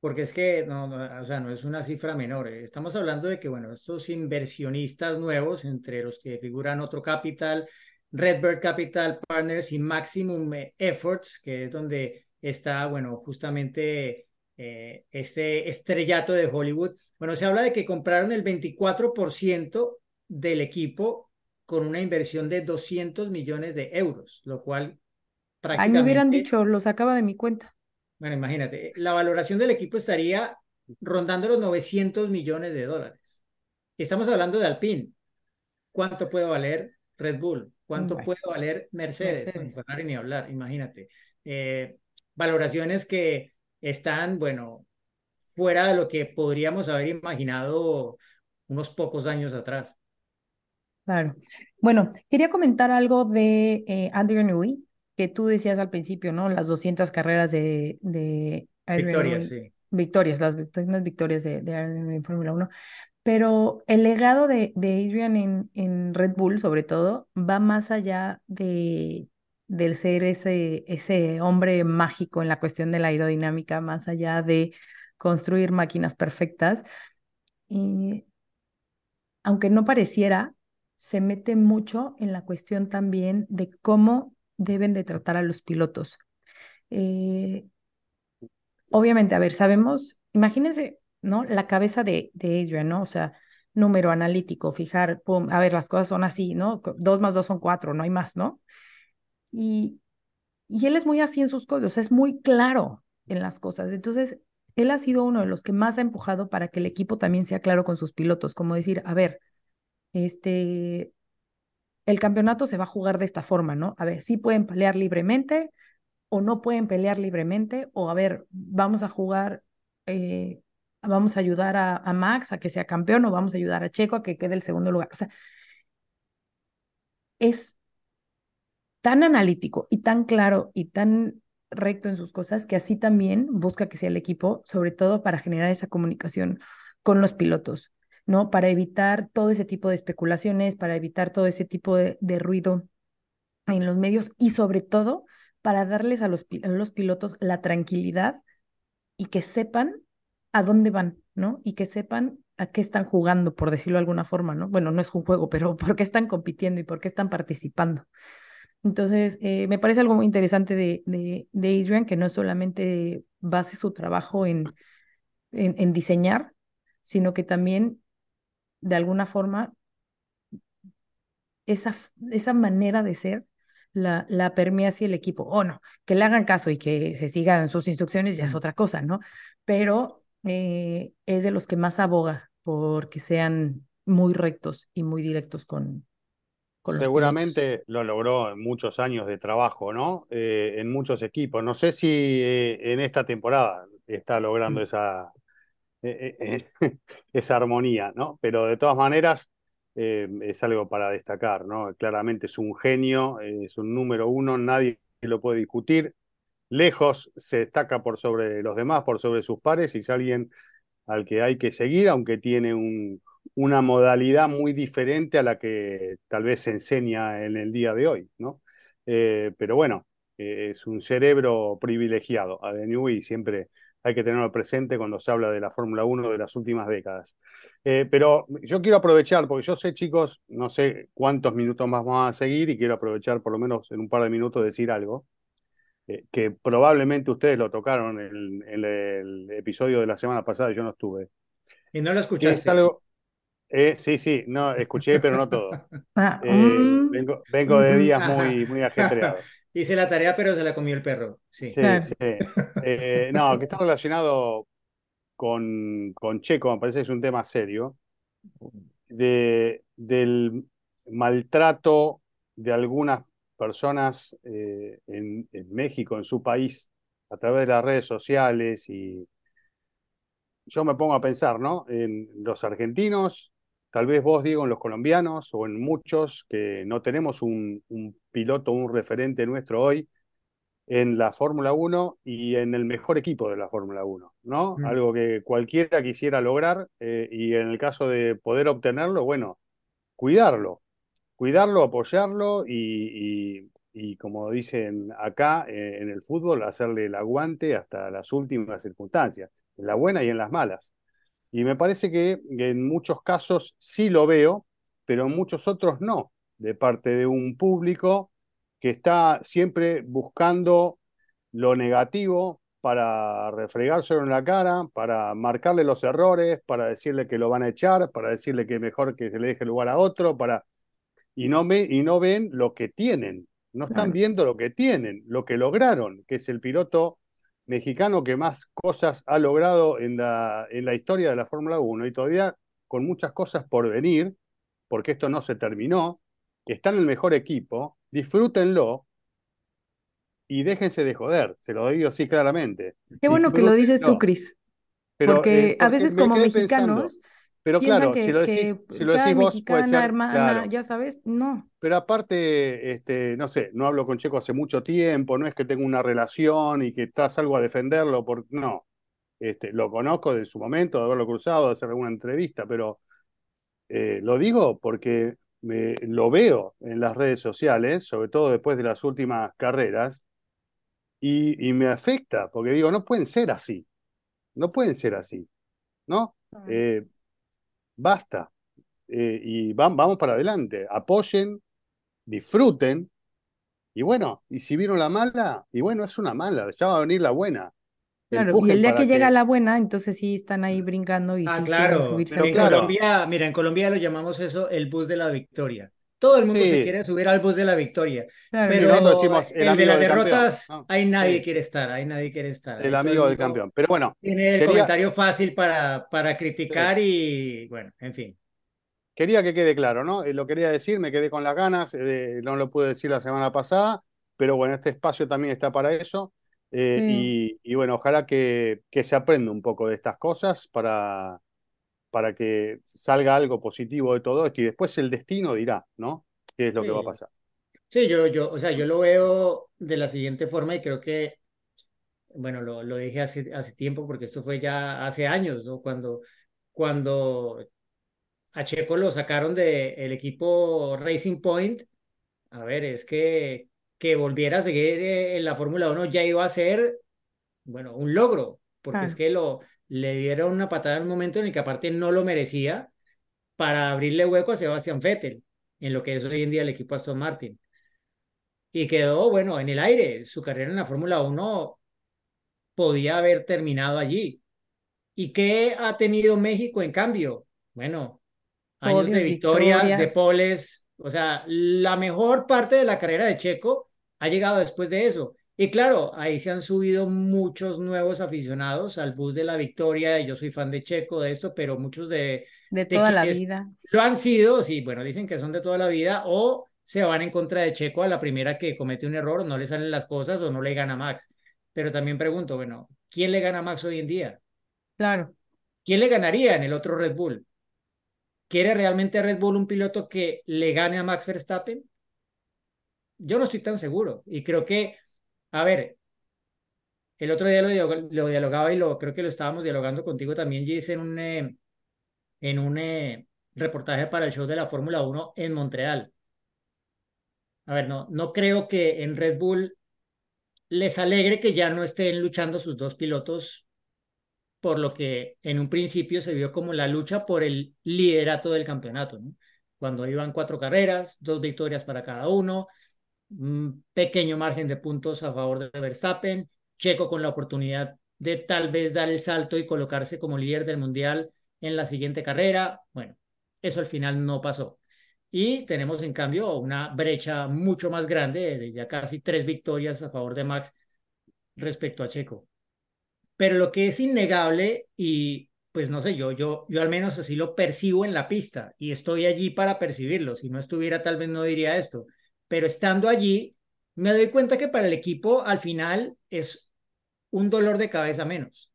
Porque es que no, no, o sea, no es una cifra menor. eh. Estamos hablando de que, bueno, estos inversionistas nuevos, entre los que figuran Otro Capital, Redbird Capital Partners y Maximum eh, Efforts, que es donde está, bueno, justamente eh, este estrellato de Hollywood. Bueno, se habla de que compraron el 24% del equipo con una inversión de 200 millones de euros, lo cual Ay, me hubieran prácticamente dicho, lo sacaba de mi cuenta. bueno, imagínate, la valoración del equipo estaría rondando los 900 millones de dólares. Estamos hablando de Alpine. ¿Cuánto puede valer Red Bull? ¿Cuánto Bueno, puede valer Mercedes? Ni hablar, imagínate. Eh, valoraciones que están, bueno, fuera de lo que podríamos haber imaginado unos pocos años atrás. Claro. Bueno, quería comentar algo de eh, Adrian Newey, que tú decías al principio, ¿no? Las 200 carreras de, de Adrian Victoria, Newey. sí. Victorias, las victorias, victorias de, de Adrian Newey en Fórmula 1. Pero el legado de, de Adrian en, en Red Bull, sobre todo, va más allá de, del ser ese, ese hombre mágico en la cuestión de la aerodinámica, más allá de construir máquinas perfectas. Y aunque no pareciera, se mete mucho en la cuestión también de cómo deben de tratar a los pilotos. Eh, obviamente, a ver, sabemos, imagínense, ¿no? La cabeza de, de Adrian, ¿no? O sea, número analítico, fijar, pum, a ver, las cosas son así, ¿no? Dos más dos son cuatro, no hay más, ¿no? Y, y él es muy así en sus sea, es muy claro en las cosas. Entonces, él ha sido uno de los que más ha empujado para que el equipo también sea claro con sus pilotos, como decir, a ver, este, el campeonato se va a jugar de esta forma, ¿no? A ver, sí pueden pelear libremente o no pueden pelear libremente, o a ver, vamos a jugar, eh, vamos a ayudar a, a Max a que sea campeón o vamos a ayudar a Checo a que quede el segundo lugar. O sea, es tan analítico y tan claro y tan recto en sus cosas que así también busca que sea el equipo, sobre todo para generar esa comunicación con los pilotos, ¿no? Para evitar todo ese tipo de especulaciones, para evitar todo ese tipo de, de ruido en los medios y sobre todo para darles a los, a los pilotos la tranquilidad y que sepan a dónde van, ¿no? Y que sepan a qué están jugando, por decirlo de alguna forma, ¿no? Bueno, no es un juego, pero por qué están compitiendo y por qué están participando. Entonces, eh, me parece algo muy interesante de, de, de Adrian, que no solamente base su trabajo en, en diseñar, sino que también, de alguna forma, esa, esa manera de ser la, la permea hacia el equipo. O no, que le hagan caso y que se sigan sus instrucciones ya es otra cosa, ¿no? Pero eh, es de los que más aboga porque sean muy rectos y muy directos con. Seguramente lo logró en muchos años de trabajo, ¿no? Eh, en muchos equipos. No sé si eh, en esta temporada está logrando Mm. esa, eh, eh, eh, esa armonía, ¿no? Pero de todas maneras es algo para destacar, ¿no? Claramente es un genio, es un número uno, nadie lo puede discutir. Lejos se destaca por sobre los demás, por sobre sus pares, y es alguien al que hay que seguir, aunque tiene un, una modalidad muy diferente a la que tal vez se enseña en el día de hoy, ¿no? Pero bueno, es un cerebro privilegiado, a siempre hay que tenerlo presente cuando se habla de la Fórmula 1 de las últimas décadas. Eh, pero yo quiero aprovechar, porque yo sé, chicos, no sé cuántos minutos más vamos a seguir y quiero aprovechar por lo menos en un par de minutos decir algo eh, que probablemente ustedes lo tocaron en, en el episodio de la semana pasada, yo no estuve. Y no lo es escuchaste. algo, eh, sí, sí, no, escuché, pero no todo. Ah, Eh, mm, vengo, vengo de ujú. días muy, muy ajetreados. Hice la tarea, pero se la comió el perro. Sí. Sí, Claro. sí. Eh, no, que está relacionado con, con Checo, me parece que es un tema serio, de, del maltrato de algunas personas eh, en, en México, en su país, a través de las redes sociales y yo me pongo a pensar, ¿no? En los argentinos, tal vez vos, Diego, en los colombianos o en muchos que no tenemos un, un piloto, un referente nuestro hoy en la Fórmula 1 y en el mejor equipo de la Fórmula 1, ¿no? Mm. Algo que cualquiera quisiera lograr eh, y en el caso de poder obtenerlo, bueno, cuidarlo, cuidarlo, apoyarlo y, y- y como dicen acá eh, en el fútbol, hacerle el aguante hasta las últimas circunstancias, en la buena y en las malas. Y me parece que, en muchos casos sí lo veo, pero en muchos otros no, de parte de un público que está siempre buscando lo negativo para refregárselo en la cara, para marcarle los errores, para decirle que lo van a echar, para decirle que mejor que se le deje lugar a otro, para... y, no ve, y no ven lo que tienen, no están viendo lo que tienen, lo que lograron, que es el piloto mexicano que más cosas ha logrado en la, en la historia de la Fórmula 1 y todavía con muchas cosas por venir, porque esto no se terminó, está en el mejor equipo, disfrútenlo y déjense de joder, se lo digo así claramente. Qué bueno que lo dices tú. Cris, porque eh, a veces me como pensando, mexicanos pero claro, que, si lo decís, si lo decís vos puede mexicana, ser, hermana, claro. ya sabes, no. Pero aparte, este, no sé, no hablo con Checo hace mucho tiempo, no es que tenga una relación y que estás algo a defenderlo, por, no. Este, lo conozco de su momento, de haberlo cruzado, de hacer alguna entrevista, pero eh, lo digo porque me, lo veo en las redes sociales, sobre todo después de las últimas carreras, y, y me afecta, porque digo, no pueden ser así, no pueden ser así, ¿no? Eh, basta, eh, y van- vamos para adelante, apoyen, disfruten, y bueno, y si vieron la mala, y bueno, es una mala, ya va a venir la buena. Claro, y el día que llega la buena, entonces sí están ahí brincando y Ah, sí quieren claro. subirse en claro. Colombia, mira, en Colombia lo llamamos eso el bus de la victoria. Todo el mundo se Sí. quiere subir al bus de la victoria, Claro, pero nosotros decimos el el de amigo las del campeón, derrotas, ¿no? ahí nadie Sí. quiere estar, ahí nadie quiere estar. el todo el amigo del campeón. Pero bueno, Tiene el Quería- comentario fácil para, para criticar y bueno, en fin. quería que quede claro, ¿no? Eh, Lo quería decir, me quedé con las ganas, eh, no lo pude decir la semana pasada, pero bueno, este espacio también está para eso. eh, Sí. y, y bueno, ojalá que, que se aprenda un poco de estas cosas para, para que salga algo positivo de todo esto y después el destino dirá, ¿no? ¿Qué es lo que va a Sí. pasar? Sí, yo, yo, o sea, yo lo veo de la siguiente forma y creo que, bueno, lo, lo dije hace, hace tiempo porque esto fue ya hace años, ¿no? Cuando, cuando a Checo lo sacaron del equipo Racing Point, a ver, es que que volviera a seguir eh, en la Fórmula 1 ya iba a ser, bueno, un logro, porque es que lo, le dieron una patada en un momento en el que aparte no lo merecía para abrirle hueco a Sebastián Vettel, en lo que es hoy en día el equipo Aston Martin. Y quedó, bueno, en el aire. Su carrera en la Fórmula 1 podía haber terminado allí. ¿Y qué ha tenido México en cambio? Bueno, años de victorias, de poles. O sea, la mejor parte de la carrera de Checo ha llegado después de eso. Y claro, ahí se han subido muchos nuevos aficionados al bus de la victoria. Yo soy fan de Checo, de esto, pero muchos de, De de toda la vida. lo han sido, sí, bueno, dicen que son de toda la vida o se van en contra de Checo a la primera que comete un error, no le salen las cosas o no le gana Max. Pero también pregunto, bueno, ¿quién le gana a Max hoy en día? Claro. ¿Quién le ganaría en el otro Red Bull? ¿Quiere realmente Red Bull un piloto que le gane a Max Verstappen? Yo no estoy tan seguro y creo que, a ver, el otro día lo, dialog- lo dialogaba y lo creo que lo estábamos dialogando contigo también, Gis, en un, eh, en un eh, reportaje para el show de la Fórmula 1 en Montreal. A ver, no, no creo que en Red Bull les alegre que ya no estén luchando sus dos pilotos por lo que en un principio se vio como la lucha por el liderato del campeonato. Cuando iban cuatro carreras, dos victorias para cada uno, pequeño margen de puntos a favor de Verstappen, Checo con la oportunidad de tal vez dar el salto y colocarse como líder del mundial en la siguiente carrera. Bueno, eso al final no pasó. Y tenemos en cambio una brecha mucho más grande de ya casi tres victorias a favor de Max respecto a Checo. Pero lo que es innegable y pues no sé, yo, yo, yo al menos así lo percibo en la pista y estoy allí para percibirlo. Si no estuviera, tal vez no diría esto. Pero estando allí, me doy cuenta que para el equipo al final es un dolor de cabeza menos.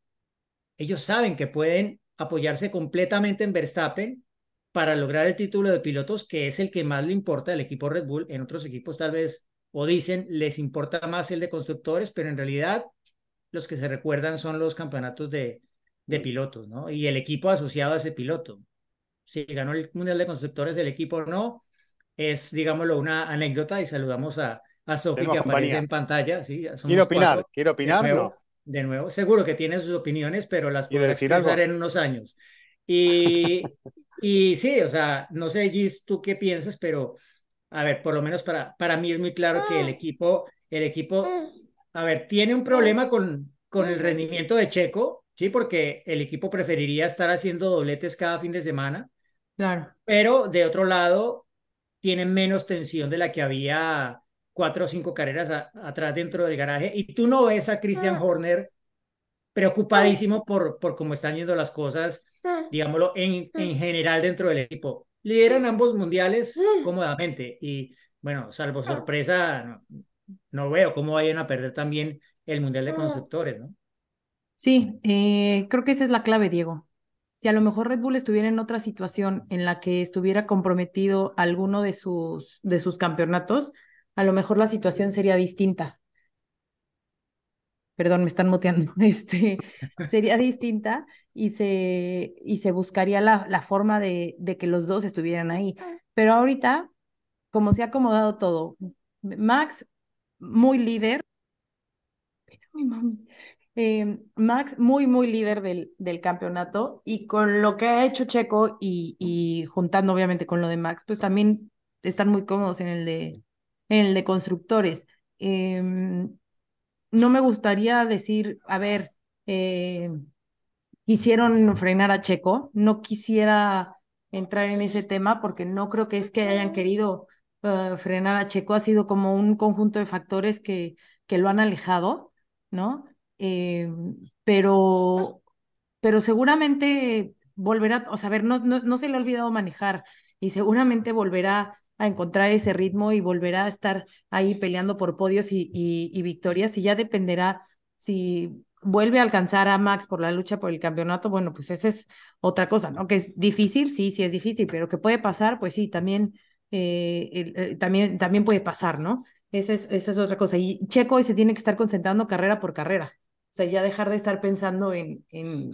Ellos saben que pueden apoyarse completamente en Verstappen para lograr el título de pilotos, que es el que más le importa al equipo Red Bull. En otros equipos tal vez o dicen les importa más el de constructores, pero en realidad los que se recuerdan son los campeonatos de, de pilotos, ¿no? Y el equipo asociado a ese piloto. Si ganó el Mundial de Constructores, el equipo o no, es, digámoslo, una anécdota y saludamos a, a Sofi que aparece en pantalla. ¿sí? quiero opinar, quiero opinar, de nuevo, De nuevo, seguro que tiene sus opiniones, pero las podrá expresar en unos años. Y, y sí, o sea, no sé, Gis, tú qué piensas, pero a ver, por lo menos para, para mí es muy claro que el equipo, el equipo, a ver, tiene un problema con, con el rendimiento de Checo, sí, porque el equipo preferiría estar haciendo dobletes cada fin de semana. Claro. Pero de otro lado, tiene menos tensión de la que había cuatro o cinco carreras atrás dentro del garaje. Y tú no ves a Christian Horner preocupadísimo por, por cómo están yendo las cosas, digámoslo, en, en general dentro del equipo lideran ambos mundiales cómodamente y bueno, salvo ah. sorpresa, no, veo cómo vayan a perder también el Mundial de ah. Constructores, ¿no? Sí, eh, creo que esa es la clave, Diego. Si a lo mejor Red Bull estuviera en otra situación en la que estuviera comprometido alguno de sus, de sus campeonatos, a lo mejor la situación sería distinta. Perdón, me están moteando. Este, sería distinta y se, y se buscaría la, la forma de, de, que los dos estuvieran ahí. Pero ahorita, como se ha acomodado todo, Max, muy líder. Eh, Max, muy, muy líder del, del campeonato y con lo que ha hecho Checo y, y juntando obviamente con lo de Max, pues también están muy cómodos en el de, en el de constructores. Em, no me gustaría decir, a ver, eh, quisieron frenar a Checo. No quisiera entrar en ese tema porque no creo que es que hayan querido uh, frenar a Checo. Ha sido como un conjunto de factores que, que lo han alejado, ¿no? Eh, pero, pero seguramente volverá, o sea, ver, no, no, no se le ha olvidado manejar y seguramente volverá a encontrar ese ritmo y volverá a estar ahí peleando por podios y, y, y victorias y ya dependerá si vuelve a alcanzar a Max por la lucha por el campeonato, bueno, pues esa es otra cosa, ¿no? Que es difícil, sí, sí es difícil, pero que puede pasar, pues sí, también, eh, eh, también, también puede pasar, ¿no? Esa es, esa es otra cosa. Y Checo hoy se tiene que estar concentrando carrera por carrera. O sea, ya dejar de estar pensando en, en,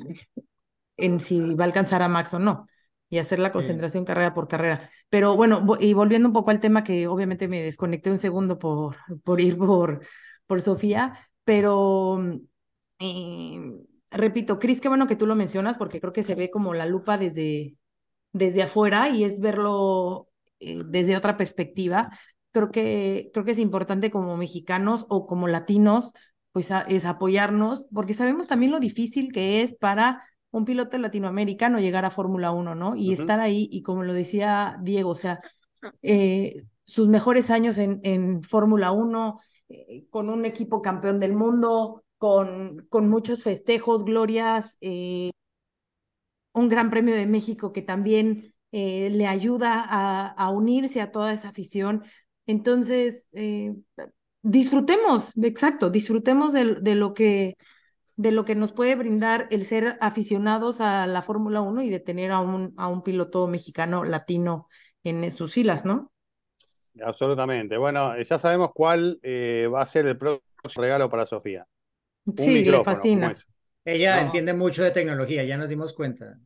en si va a alcanzar a Max o no y hacer la concentración carrera por carrera. Pero bueno, y volviendo un poco al tema que obviamente me desconecté un segundo por, por ir por, por Sofía, pero Em, repito, Cris, qué bueno que tú lo mencionas porque creo que se ve como la lupa desde, desde afuera y es verlo eh, desde otra perspectiva. Creo que, creo que es importante como mexicanos o como latinos, pues es apoyarnos, porque sabemos también lo difícil que es para un piloto latinoamericano llegar a Fórmula 1, ¿no? Y estar ahí, y como lo decía Diego, o sea, eh, sus mejores años en, en Fórmula 1, eh, con un equipo campeón del mundo, con, con muchos festejos, glorias, eh, un Gran Premio de México que también eh, le ayuda a, a, unirse a toda esa afición. Entonces, eh, disfrutemos, exacto, disfrutemos de, de, lo que, de lo que nos puede brindar el ser aficionados a la Fórmula 1 y de tener a un, a un piloto mexicano latino en sus filas, ¿no? Absolutamente. Bueno, ya sabemos cuál va a ser el próximo regalo para Sofía sí, le fascina. Ella entiende mucho de tecnología, ya nos dimos cuenta.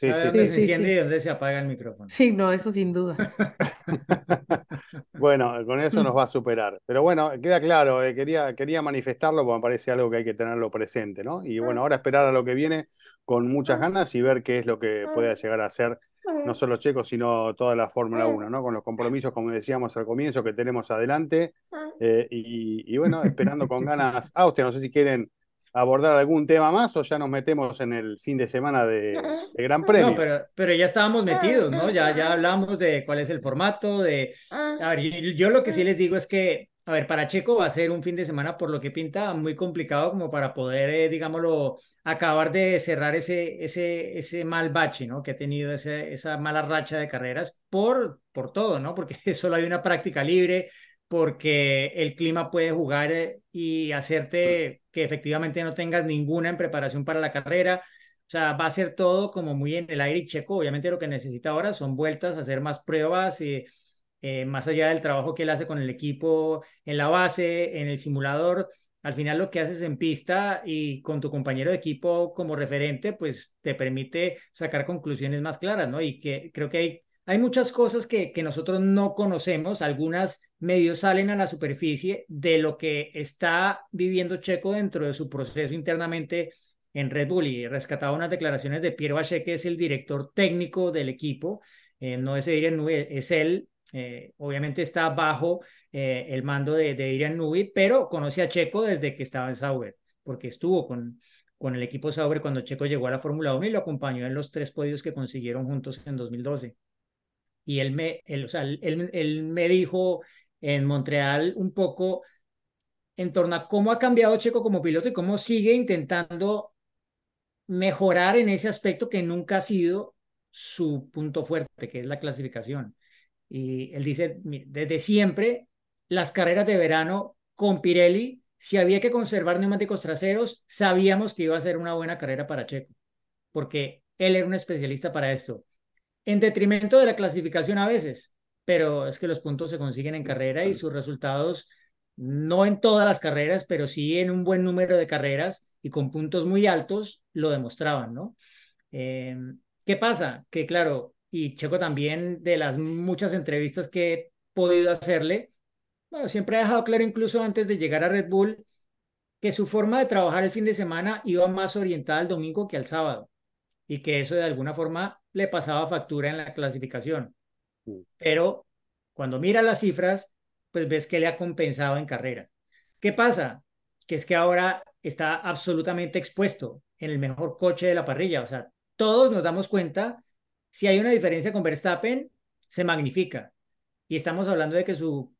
Sí, sí, dónde se enciende y dónde se apaga el micrófono. Sí, no, eso sin duda. bueno, con eso nos va a superar. Pero bueno, queda claro, eh, quería, quería manifestarlo porque me parece algo que hay que tenerlo presente, ¿no? Y bueno, ahora esperar a lo que viene con muchas ganas y ver qué es lo que puede llegar a ser no solo Checo, sino toda la Fórmula 1, ¿no? Con los compromisos, como decíamos al comienzo, que tenemos adelante. Eh, y, bueno, esperando con ganas. Ah, usted no sé si quieren abordar algún tema más o ya nos metemos en el fin de semana de, Gran Premio. No, pero, pero ya estábamos metidos, ¿no? Ya, ya hablamos de cuál es el formato, de... A ver, yo lo que sí les digo es que a ver, para Checo va a ser un fin de semana, por lo que pinta, muy complicado como para poder, eh, digámoslo, acabar de cerrar ese, ese, ese mal bache, ¿no? Que ha tenido ese, esa mala racha de carreras por, por todo, ¿no? Porque solo hay una práctica libre, porque el clima puede jugar eh, y hacerte que efectivamente no tengas ninguna en preparación para la carrera. O sea, va a ser todo como muy en el aire Checo. Obviamente lo que necesita ahora son vueltas, hacer más pruebas y eh, más allá del trabajo que él hace con el equipo en la base, en el simulador, al final lo que haces en pista y con tu compañero de equipo como referente, pues te permite sacar conclusiones más claras, ¿no? Y que creo que hay, hay muchas cosas que, que nosotros no conocemos, algunas medios salen a la superficie de lo que está viviendo Checo dentro de su proceso internamente en Red Bull y rescataba unas declaraciones de Pierre Bache, que es el director técnico del equipo, eh, no es Adrian es él, eh, obviamente está bajo eh, el mando de, de Adrian pero conoce a Checo desde que estaba en Sauber, porque estuvo con, con el equipo Sauber cuando Checo llegó a la Fórmula 1 y lo acompañó en los tres podios que consiguieron juntos en 2012. Y él me, él, o sea, él, él me dijo en Montreal un poco en torno a cómo ha cambiado Checo como piloto y cómo sigue intentando mejorar en ese aspecto que nunca ha sido su punto fuerte, que es la clasificación. Y él dice, desde siempre, las carreras de verano con Pirelli, si había que conservar neumáticos traseros, sabíamos que iba a ser una buena carrera para Checo, porque él era un especialista para esto. En detrimento de la clasificación a veces, pero es que los puntos se consiguen en carrera y sus resultados, no en todas las carreras, pero sí en un buen número de carreras y con puntos muy altos, lo demostraban, ¿no? Eh, ¿Qué pasa? Que claro, y Checo también de las muchas entrevistas que he podido hacerle, bueno, siempre ha dejado claro incluso antes de llegar a Red Bull que su forma de trabajar el fin de semana iba más orientada al domingo que al sábado y que eso de alguna forma le pasaba factura en la clasificación. Pero cuando mira las cifras, pues ves que le ha compensado en carrera. ¿Qué pasa? Que es que ahora está absolutamente expuesto en el mejor coche de la parrilla. O sea, todos nos damos cuenta, si hay una diferencia con Verstappen, se magnifica. Y estamos hablando de que su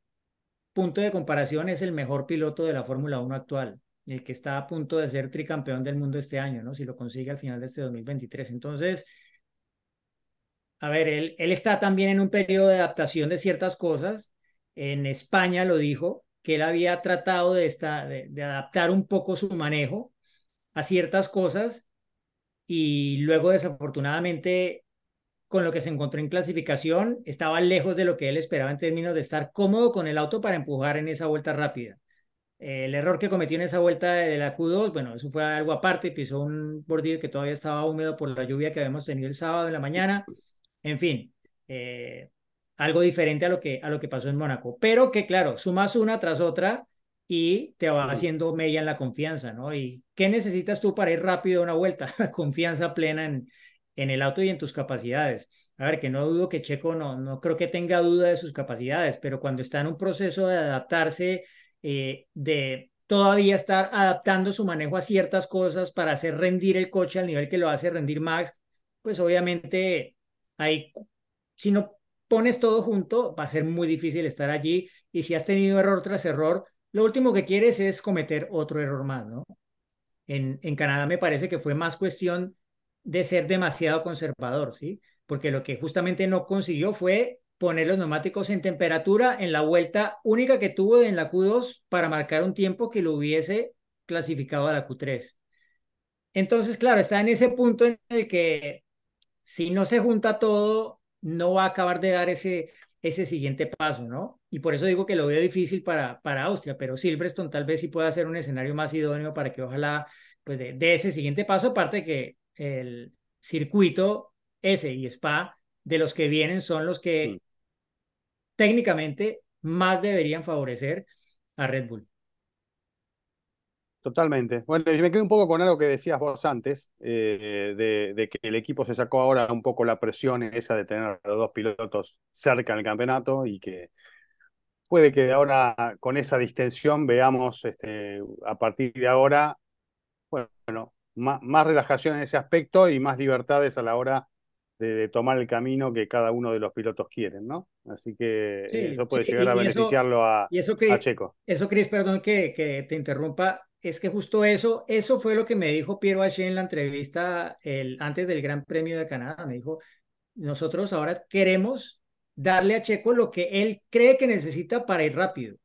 punto de comparación es el mejor piloto de la Fórmula 1 actual, el que está a punto de ser tricampeón del mundo este año, ¿no? Si lo consigue al final de este 2023. Entonces, a ver, él, está también en un periodo de adaptación de ciertas cosas. En España lo dijo, que él había tratado de, de, adaptar un poco su manejo a ciertas cosas y luego desafortunadamente con lo que se encontró en clasificación estaba lejos de lo que él esperaba en términos de estar cómodo con el auto para empujar en esa vuelta rápida. El error que cometió en esa vuelta de la Q2, bueno, eso fue algo aparte, pisó un bordillo que todavía estaba húmedo por la lluvia que habíamos tenido el sábado en la mañana. En fin, eh, algo diferente a lo que, a lo que pasó en Mónaco. Pero que, claro, sumas una tras otra y te va haciendo mella en la confianza, ¿no? ¿Y qué necesitas tú para ir rápido a una vuelta? confianza plena en, en el auto y en tus capacidades. A ver, que no dudo que Checo no, no creo que tenga duda de sus capacidades, pero cuando está en un proceso de adaptarse, eh, de todavía estar adaptando su manejo a ciertas cosas para hacer rendir el coche al nivel que lo hace rendir Max, pues obviamente hay, si no pones todo junto, va a ser muy difícil estar allí. Y si has tenido error tras error, lo último que quieres es cometer otro error más, ¿no? En, en Canadá me parece que fue más cuestión de ser demasiado conservador, ¿sí? Porque lo que justamente no consiguió fue poner los neumáticos en temperatura en la vuelta única que tuvo en la Q2 para marcar un tiempo que lo hubiese clasificado a la Q3. Entonces, claro, está en ese punto en el que si no se junta todo, no va a acabar de dar ese, ese siguiente paso, ¿no? Y por eso digo que lo veo difícil para, para Austria, pero Silverstone tal vez sí pueda ser un escenario más idóneo para que ojalá, pues, de, ese siguiente paso, aparte que el circuito ese y Spa, de los que vienen, son los que mm. técnicamente más deberían favorecer a Red Bull. Totalmente. Bueno, y me quedo un poco con algo que decías vos antes, eh, de, que el equipo se sacó ahora un poco la presión esa de tener a los dos pilotos cerca del campeonato y que puede que ahora con esa distensión veamos este, a partir de ahora, bueno, más, relajación en ese aspecto y más libertades a la hora de, tomar el camino que cada uno de los pilotos quieren, ¿no? Así que eso puede llegar a beneficiarlo a, a, Checo. Eso, Cris, perdón que, que te interrumpa, es que justo eso, eso fue lo que me dijo Piero Haché en la entrevista el, antes del Gran Premio de Canadá. Me dijo, nosotros ahora queremos darle a Checo lo que él cree que necesita para ir rápido.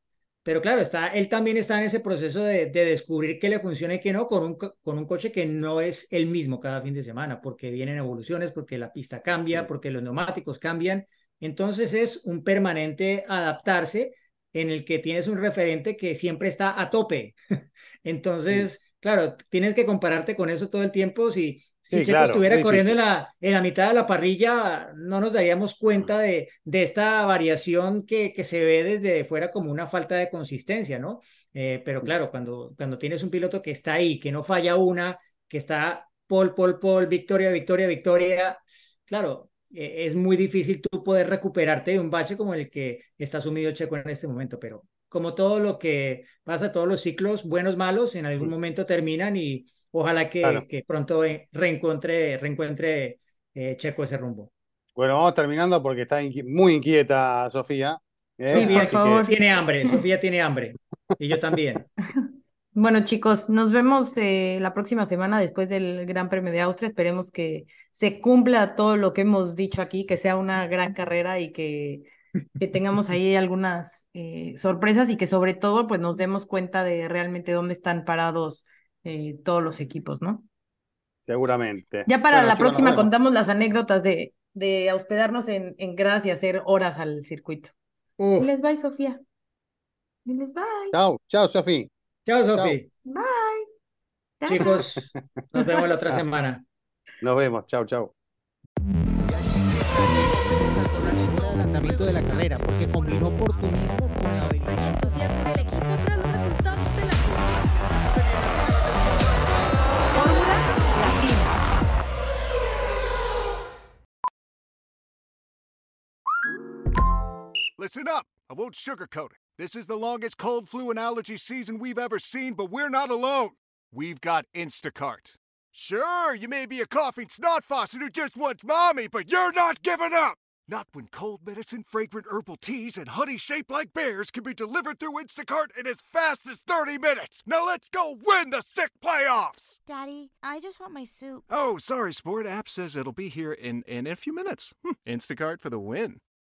Pero claro, está, él también está en ese proceso de, descubrir qué le funciona y qué no con un, con un coche que no es el mismo cada fin de semana, porque vienen evoluciones, porque la pista cambia, porque los neumáticos cambian. Entonces es un permanente adaptarse en el que tienes un referente que siempre está a tope. Entonces, claro, tienes que compararte con eso todo el tiempo. Si, si Sí, Checo claro, estuviera corriendo en la, en la mitad de la parrilla, no nos daríamos cuenta de, de esta variación que, que se ve desde fuera como una falta de consistencia, ¿no? Eh, pero claro, cuando, cuando tienes un piloto que está ahí, que no falla una, que está pol, pol, pol, victoria, victoria, victoria, claro, eh, es muy difícil tú poder recuperarte de un bache como el que está sumido Checo en este momento, pero como todo lo que pasa, todos los ciclos, buenos, malos, en algún momento terminan y ojalá que, Claro. que pronto eh, reencuentre, reencuentre eh, Checo ese rumbo. Bueno, vamos terminando porque está inqui- muy inquieta Sofía. ¿eh? Sí, por Sofía que- favor. tiene hambre, Sofía tiene hambre. Y yo también. Bueno, chicos, nos vemos eh, la próxima semana después del Gran Premio de Austria. Esperemos que se cumpla todo lo que hemos dicho aquí, que sea una gran carrera y que, que tengamos ahí algunas eh, sorpresas y que sobre todo pues nos demos cuenta de realmente dónde están parados eh, todos los equipos, ¿no? Seguramente. Ya para Bueno, la chicos, próxima contamos las anécdotas de, de hospedarnos en, en Gras y hacer horas al circuito. Uf. Diles bye, Sofía. Diles bye. Chao, chao, Sofía. Chao, Sofi. Bye. Chicos, nos vemos la otra semana. Nos vemos. Chao, chao. saltó la línea de adelantamiento de la carrera porque combinó oportunismo con la Hay habilidad. entusiasmo en el equipo tras los resultados de la Fórmula Latina. Listen up. I won't sugarcoat it. This is the longest cold, flu, and allergy season we've ever seen, but we're not alone. We've got Instacart. Sure, you may be a coughing snot faucet who just wants mommy, but you're not giving up! Not when cold medicine, fragrant herbal teas, and honey shaped like bears can be delivered through Instacart in as fast as 30 minutes. Now let's go win the sick playoffs! Daddy, I just want my soup. Oh, sorry, Sport. App says it'll be here in, in a few minutes. Hmm, Instacart for the win.